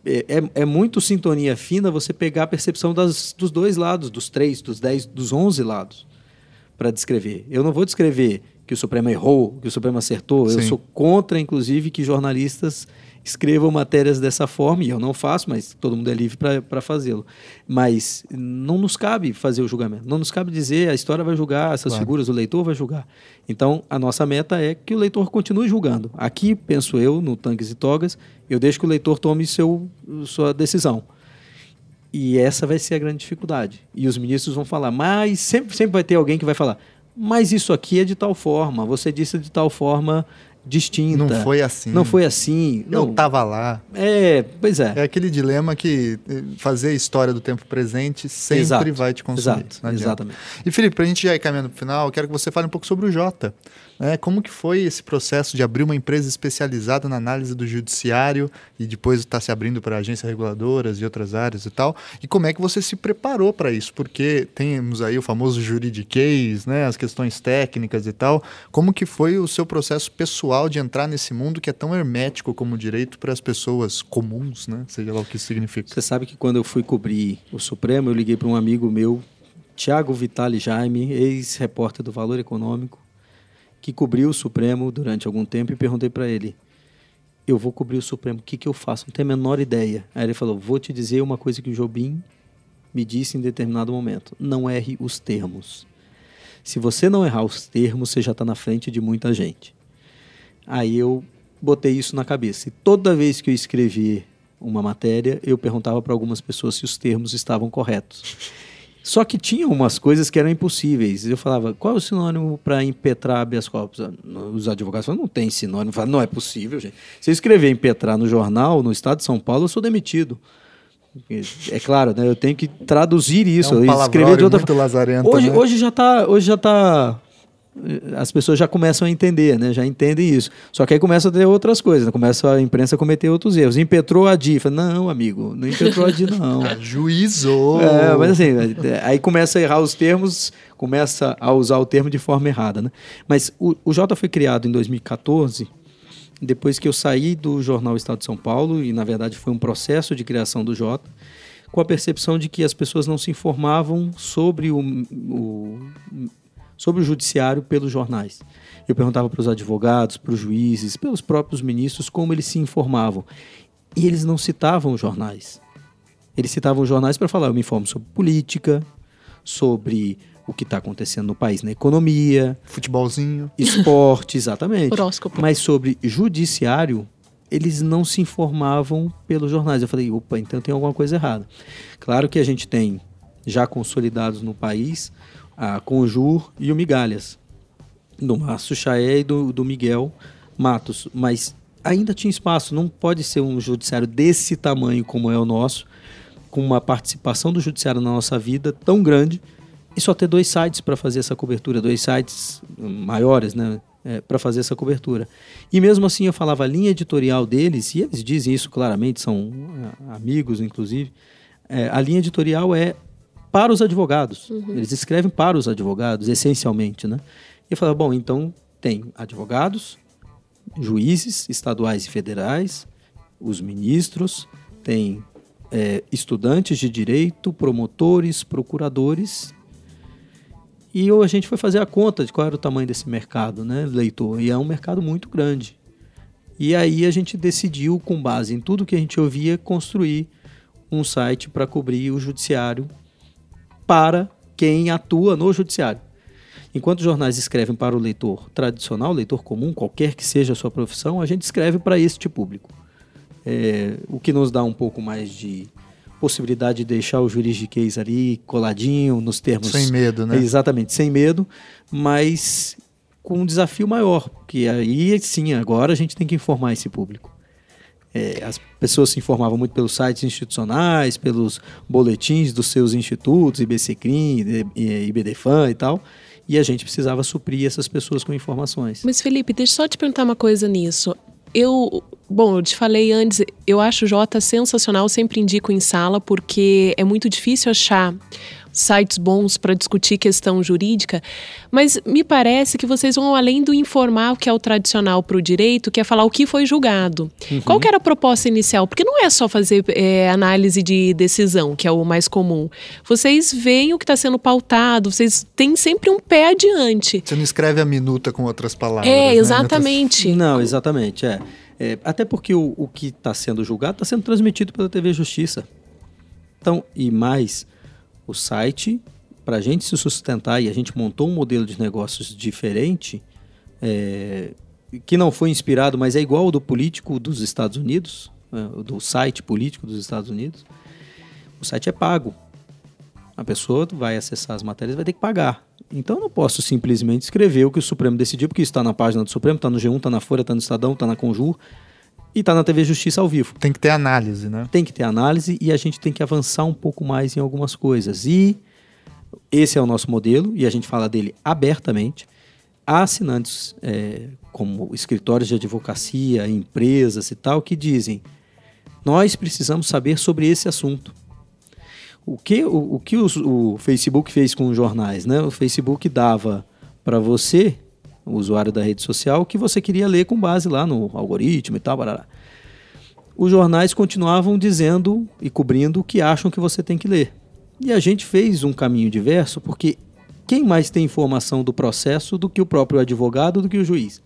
É, é- é muito sintonia fina você pegar a percepção das, dos dois lados, dos três, dos dez, dos onze lados, para descrever. Eu não vou descrever que o Supremo errou, que o Supremo acertou. Eu Sim. sou contra, inclusive, que jornalistas escrevam matérias dessa forma, e eu não faço, mas todo mundo é livre para fazê-lo. Mas não nos cabe fazer o julgamento, não nos cabe dizer a história vai julgar essas Claro. figuras, o leitor vai julgar. Então, a nossa meta é que o leitor continue julgando. Aqui, penso eu, no Tanques e Togas, eu deixo que o leitor tome seu, sua decisão. E essa vai ser a grande dificuldade. E os ministros vão falar, mas sempre, sempre vai ter alguém que vai falar, mas isso aqui é de tal forma, você disse de tal forma distinta. Não foi assim. Não foi assim. Eu Não. tava lá. É, pois é. É aquele dilema que eh, fazer a história do tempo presente sempre Exato. vai te consumir. Exato, exatamente. E Felipe, para a gente já ir caminhando para o final, eu quero que você fale um pouco sobre o Jota. Né? como que foi esse processo de abrir uma empresa especializada na análise do judiciário e depois está se abrindo para agências reguladoras e outras áreas e tal? E como é que você se preparou para isso? Porque temos aí o famoso juridiquês, né, as questões técnicas e tal. Como que foi o seu processo pessoal de entrar nesse mundo que é tão hermético como o direito para as pessoas comuns, né? Seja lá o que isso significa. Você sabe que quando eu fui cobrir o Supremo, eu liguei para um amigo meu, Tiago Vitali Jaime, ex-repórter do Valor Econômico, que cobriu o Supremo durante algum tempo e perguntei para ele: Eu vou cobrir o Supremo, o que, que eu faço? Não tenho a menor ideia. Aí ele falou: Vou te dizer uma coisa que o Jobim me disse em determinado momento: Não erre os termos. Se você não errar os termos, você já está na frente de muita gente. Aí eu botei isso na cabeça. E toda vez que eu escrevia uma matéria, eu perguntava para algumas pessoas se os termos estavam corretos. Só que tinha umas coisas que eram impossíveis. Eu falava, qual é o sinônimo para impetrar habeas corpus? Os advogados falavam, não tem sinônimo. Eu falava, não é possível, gente. Se eu escrever impetrar no jornal, no estado de São Paulo, eu sou demitido. É claro, né? Eu tenho que traduzir isso. é um escrever de outra lazarento, Hoje, né? hoje já está, hoje já tá as pessoas já começam a entender, né? Já entendem isso. Só que aí começa a ter outras coisas, né? começa a imprensa a cometer outros erros. Impetrou a DI, Fala, não, amigo, não impetrou a DI não. Juizou! É, mas assim, aí começa a errar os termos, começa a usar o termo de forma errada, né? Mas o, o Jota foi criado em 2014, depois que eu saí do jornal Estado de São Paulo, e na verdade foi um processo de criação do Jota, com a percepção de que as pessoas não se informavam sobre o, o sobre o judiciário pelos jornais. Eu perguntava para os advogados, para os juízes, pelos próprios ministros como eles se informavam. E eles não citavam os jornais. Eles citavam os jornais para falar, eu me informo sobre política, sobre o que está acontecendo no país na economia, Futebolzinho. esporte, exatamente. Horóscopo. Mas sobre judiciário, eles não se informavam pelos jornais. Eu falei, opa, então tem alguma coisa errada. Claro que a gente tem, já consolidados no país, a Conjur e o Migalhas, do Márcio Chaé e do, do Miguel Matos. Mas ainda tinha espaço, não pode ser um judiciário desse tamanho como é o nosso, com uma participação do judiciário na nossa vida tão grande, e só ter dois sites para fazer essa cobertura, dois sites maiores, né? É, para fazer essa cobertura. E mesmo assim eu falava a linha editorial deles, e eles dizem isso claramente, são é, amigos inclusive, é, a linha editorial é para os advogados. Uhum. Eles escrevem para os advogados, essencialmente, né? E eu falava, bom, então tem advogados, juízes estaduais e federais, os ministros, tem é, estudantes de direito, promotores, procuradores. E a gente foi fazer a conta de qual era o tamanho desse mercado, né, leitor? E é um mercado muito grande. E aí a gente decidiu, com base em tudo que a gente ouvia, construir um site para cobrir o judiciário para quem atua no judiciário. Enquanto os jornais escrevem para o leitor tradicional, leitor comum, qualquer que seja a sua profissão, a gente escreve para este público é, o que nos dá um pouco mais de possibilidade de deixar o juridiquês ali coladinho nos termos. Sem medo, né? Exatamente, sem medo, mas com um desafio maior, que aí sim, agora a gente tem que informar esse público. É, as pessoas se informavam muito pelos sites institucionais, pelos boletins dos seus institutos, IBCCRIM, IBDFAN e tal, e a gente precisava suprir essas pessoas com informações. Mas Felipe, deixa eu só te perguntar uma coisa nisso eu, bom, eu te falei antes, eu acho o Jota sensacional, sempre indico em sala, porque é muito difícil achar sites bons para discutir questão jurídica, mas me parece que vocês vão além do informar o que é o tradicional para o direito, que é falar o que foi julgado. Uhum. Qual era a proposta inicial? Porque não é só fazer é, análise de decisão, que é o mais comum. Vocês veem o que está sendo pautado, vocês têm sempre um pé adiante. Você não escreve a minuta com outras palavras. É, né? exatamente. Né? Não, exatamente, é. É, até porque o, o que está sendo julgado está sendo transmitido pela TV Justiça. Então, e mais, o site, para a gente se sustentar, e a gente montou um modelo de negócios diferente, é, que não foi inspirado, mas é igual ao do político dos Estados Unidos, é, do site político dos Estados Unidos. O site é pago. A pessoa vai acessar as matérias vai ter que pagar. Então eu não posso simplesmente escrever o que o Supremo decidiu, porque isso está na página do Supremo, está no G1, está na Folha, está no Estadão, está na Conjur e está na TV Justiça ao vivo. Tem que ter análise, né? Tem que ter análise e a gente tem que avançar um pouco mais em algumas coisas. E esse é o nosso modelo e a gente fala dele abertamente. Há assinantes é, como escritórios de advocacia, empresas e tal, que dizem: nós precisamos saber sobre esse assunto. O que o, o que o Facebook fez com os jornais? Né? O Facebook dava para você o usuário da rede social, que você queria ler com base lá no algoritmo e tal. Barará. Os jornais continuavam dizendo e cobrindo o que acham que você tem que ler. E a gente fez um caminho diverso, porque quem mais tem informação do processo do que o próprio advogado, do que o juiz?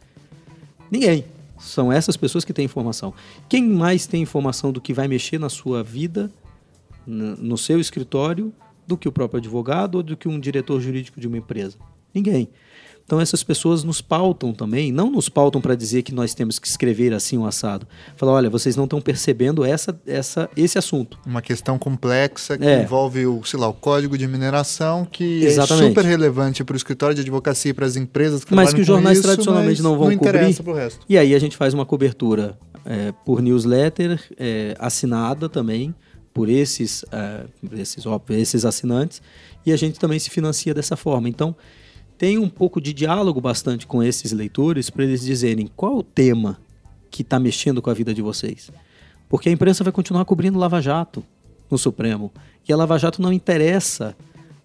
Ninguém. São essas pessoas que têm informação. Quem mais tem informação do que vai mexer na sua vida, no seu escritório, do que o próprio advogado ou do que um diretor jurídico de uma empresa? Ninguém. Então essas pessoas nos pautam também, não nos pautam para dizer que nós temos que escrever assim um assado. Falar, olha, vocês não estão percebendo essa, essa, esse assunto. Uma questão complexa que é. envolve o, sei lá, o código de mineração, que Exatamente. é super relevante para o escritório de advocacia e para as empresas que Mas que os jornais isso, tradicionalmente não vão não cobrir. Pro resto. E aí a gente faz uma cobertura é, por newsletter, é, assinada também por esses, é, esses, óbvio, esses assinantes, e a gente também se financia dessa forma. Então, tem um pouco de diálogo bastante com esses leitores para eles dizerem qual o tema que está mexendo com a vida de vocês. Porque a imprensa vai continuar cobrindo Lava Jato no Supremo. E a Lava Jato não interessa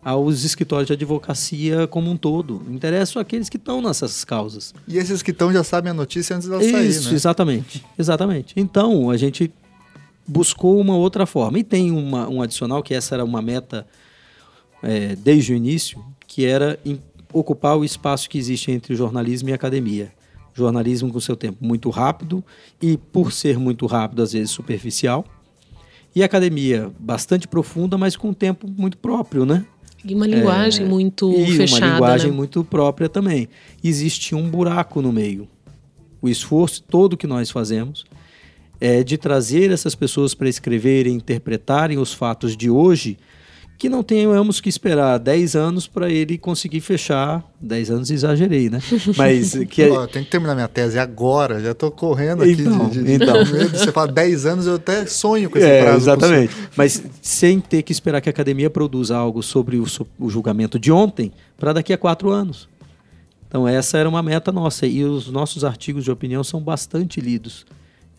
aos escritórios de advocacia como um todo. Interessa aqueles que estão nessas causas. E esses que estão já sabem a notícia antes dela Isso, sair, Isso, né? exatamente. Exatamente. Então, a gente buscou uma outra forma. E tem uma, um adicional, que essa era uma meta é, desde o início, que era ocupar o espaço que existe entre jornalismo e academia. Jornalismo com seu tempo muito rápido e, por ser muito rápido, às vezes superficial. E academia bastante profunda, mas com um tempo muito próprio, né? E uma linguagem é, muito e fechada. uma linguagem né? muito própria também. Existe um buraco no meio. O esforço todo que nós fazemos é de trazer essas pessoas para escreverem, interpretarem os fatos de hoje que não tenhamos que esperar 10 anos para ele conseguir fechar. 10 anos exagerei, né? Mas que é... tenho que terminar minha tese agora, já estou correndo aqui então, de, de, então. de Você fala 10 anos, eu até sonho com esse é, prazo. Exatamente. Possível. Mas sem ter que esperar que a academia produza algo sobre o, o julgamento de ontem para daqui a quatro anos. Então essa era uma meta nossa e os nossos artigos de opinião são bastante lidos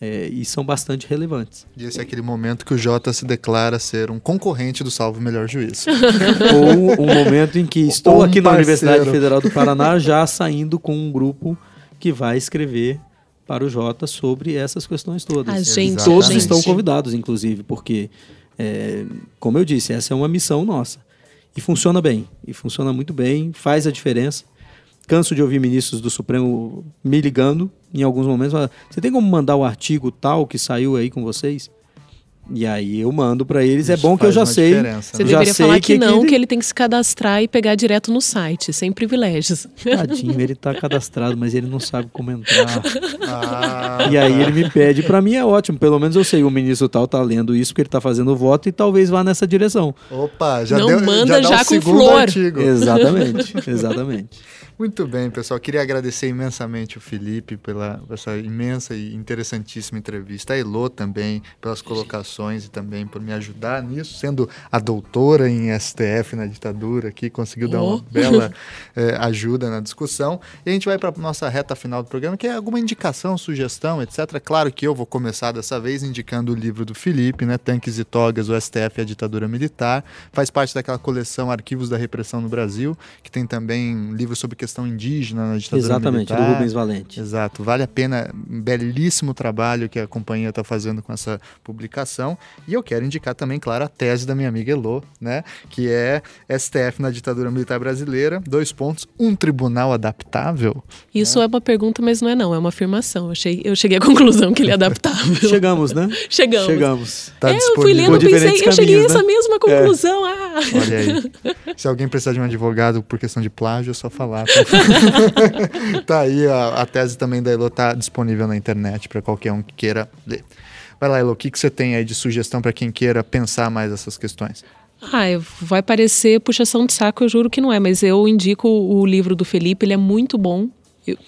é, e são bastante relevantes. E esse é aquele momento que o Jota se declara ser um concorrente do Salvo Melhor Juiz. Ou um momento em que estou um aqui na Universidade Federal do Paraná já saindo com um grupo que vai escrever para o Jota sobre essas questões todas. A gente, Todos gente. estão convidados, inclusive, porque, é, como eu disse, essa é uma missão nossa. E funciona bem, e funciona muito bem, faz a diferença canso de ouvir ministros do Supremo me ligando em alguns momentos. Você tem como mandar o artigo tal que saiu aí com vocês? E aí eu mando para eles. É Isso é bom que eu já sei. Você já deveria sei falar que, que não, ele... que ele tem que se cadastrar e pegar direto no site, sem privilégios. Tadinho, ele tá cadastrado, mas ele não sabe como entrar. Ah, e aí ele me pede. Para mim é ótimo. Pelo menos eu sei, o ministro tal tá lendo isso porque ele tá fazendo o voto e talvez vá nessa direção. Opa, já não deu, manda já, já com flor. Artigo. Exatamente, exatamente. Muito bem, pessoal. Queria agradecer imensamente o Felipe pela essa imensa e interessantíssima entrevista. A Elô também pelas colocações e também por me ajudar nisso, sendo a doutora em STF na ditadura aqui, conseguiu oh. dar uma bela eh, ajuda na discussão. E a gente vai para a nossa reta final do programa, que é alguma indicação, sugestão, etc. Claro que eu vou começar dessa vez indicando o livro do Felipe, né? Tanques e Togas, o STF e a Ditadura Militar. Faz parte daquela coleção Arquivos da Repressão no Brasil, que tem também livros sobre questão indígena na ditadura Exatamente, militar. do Rubens Valente. Exato, vale a pena, um belíssimo trabalho que a companhia está fazendo com essa publicação. E eu quero indicar também, claro, a tese da minha amiga Elô, né, que é STF na ditadura militar brasileira, dois pontos, um tribunal adaptável. Isso né? é uma pergunta, mas não é não, é uma afirmação. Eu cheguei, eu cheguei à conclusão que ele é adaptável. Chegamos, né? Chegamos. Chegamos. Tá é, eu fui lendo, e pensei, eu cheguei a essa né? mesma É. conclusão. É. Ah. Olha aí. Se alguém precisar de um advogado por questão de plágio, é só falar. Tá? tá aí, a, a, tese também da Elo tá disponível na internet para qualquer um que queira ler. Vai lá, Elo, o que, que você tem aí de sugestão para quem queira pensar mais essas questões? Ah, vai parecer puxação de saco, eu juro que não é, mas eu indico o livro do Felipe, ele é muito bom.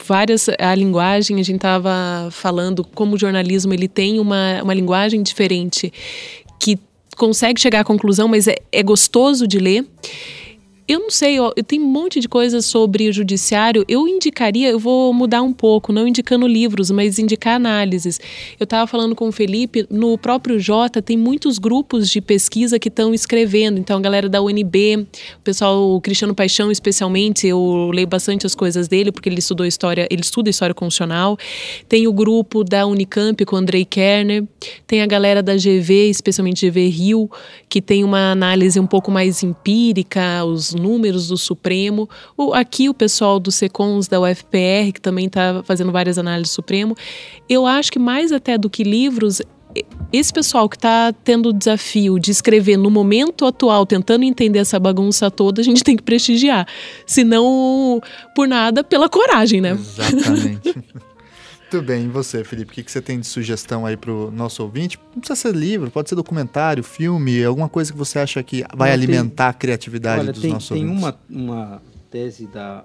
Várias, a linguagem, a gente estava falando como o jornalismo ele tem uma, uma linguagem diferente que consegue chegar à conclusão, mas é, é gostoso de ler. Eu não sei, ó, eu tenho um monte de coisas sobre o judiciário. Eu indicaria, eu vou mudar um pouco, não indicando livros, mas indicar análises. Eu estava falando com o Felipe, no próprio Jota tem muitos grupos de pesquisa que estão escrevendo. Então, a galera da UNB, o pessoal, o Cristiano Paixão especialmente, eu leio bastante as coisas dele, porque ele estudou história, ele estuda história constitucional. Tem o grupo da Unicamp com o Andrei Kerner, tem a galera da GV, especialmente GV Rio, que tem uma análise um pouco mais empírica, os números do Supremo. O, aqui o pessoal do SECONS da UFPR, que também está fazendo várias análises do Supremo. Eu acho que mais até do que livros, esse pessoal que está tendo o desafio de escrever no momento atual, tentando entender essa bagunça toda, a gente tem que prestigiar. Se não por nada, pela coragem, né? Exatamente. Muito bem, e você, Felipe? O que, que você tem de sugestão aí para o nosso ouvinte? Não precisa ser livro, pode ser documentário, filme, alguma coisa que você acha que vai Não, alimentar tem... a criatividade Olha, dos tem, nossos tem ouvintes. Tem uma, uma tese da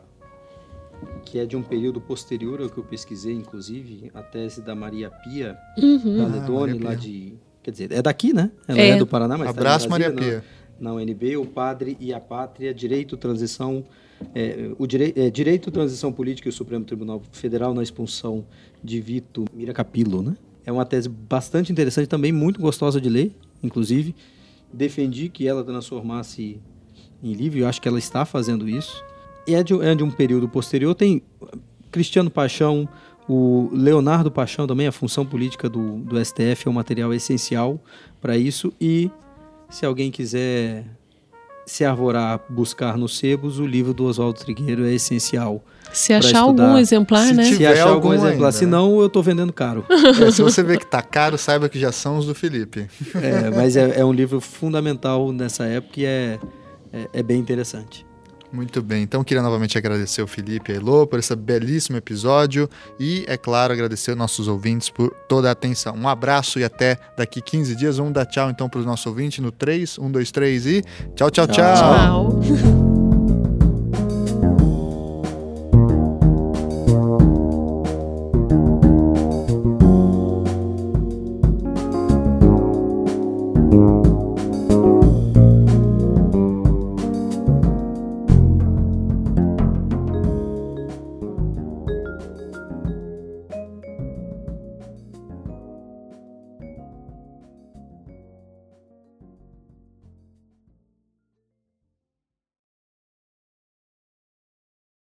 que é de um período posterior ao que eu pesquisei, inclusive, a tese da Maria Pia, uhum. da Ledone, ah, lá de... Quer dizer, é daqui, né? Ela é, é do Paraná, mas Abraço, tá Maria Pia. Na, na UNB, o Padre e a Pátria, Direito, Transição... É, o direi é, Direito, Transição Política e o Supremo Tribunal Federal na expulsão de Vito Miracapilo, né? É uma tese bastante interessante, também muito gostosa de ler, inclusive. Defendi que ela transformasse em livro, eu acho que ela está fazendo isso. E é de, é de um período posterior. Tem Cristiano Paixão, o Leonardo Paixão também, a função política do, do STF é um material essencial para isso. E se alguém quiser se arvorar, buscar nos sebos, o livro do Oswaldo Trigueiro é essencial. Se achar algum exemplar, se né? Tiver Se achar algum, algum exemplar, ainda, senão eu estou vendendo caro. É, se você vê que tá caro, saiba que já são os do Felipe. É, mas é, é, um livro fundamental nessa época e é, é, é bem interessante. Muito bem, então queria novamente agradecer o Felipe e a Elô por esse belíssimo episódio e, é claro, agradecer aos nossos ouvintes por toda a atenção. Um abraço e até daqui 15 dias. Vamos dar tchau então para os nossos ouvintes no 3, 1, 2, 3 e tchau, tchau, tchau. Tchau.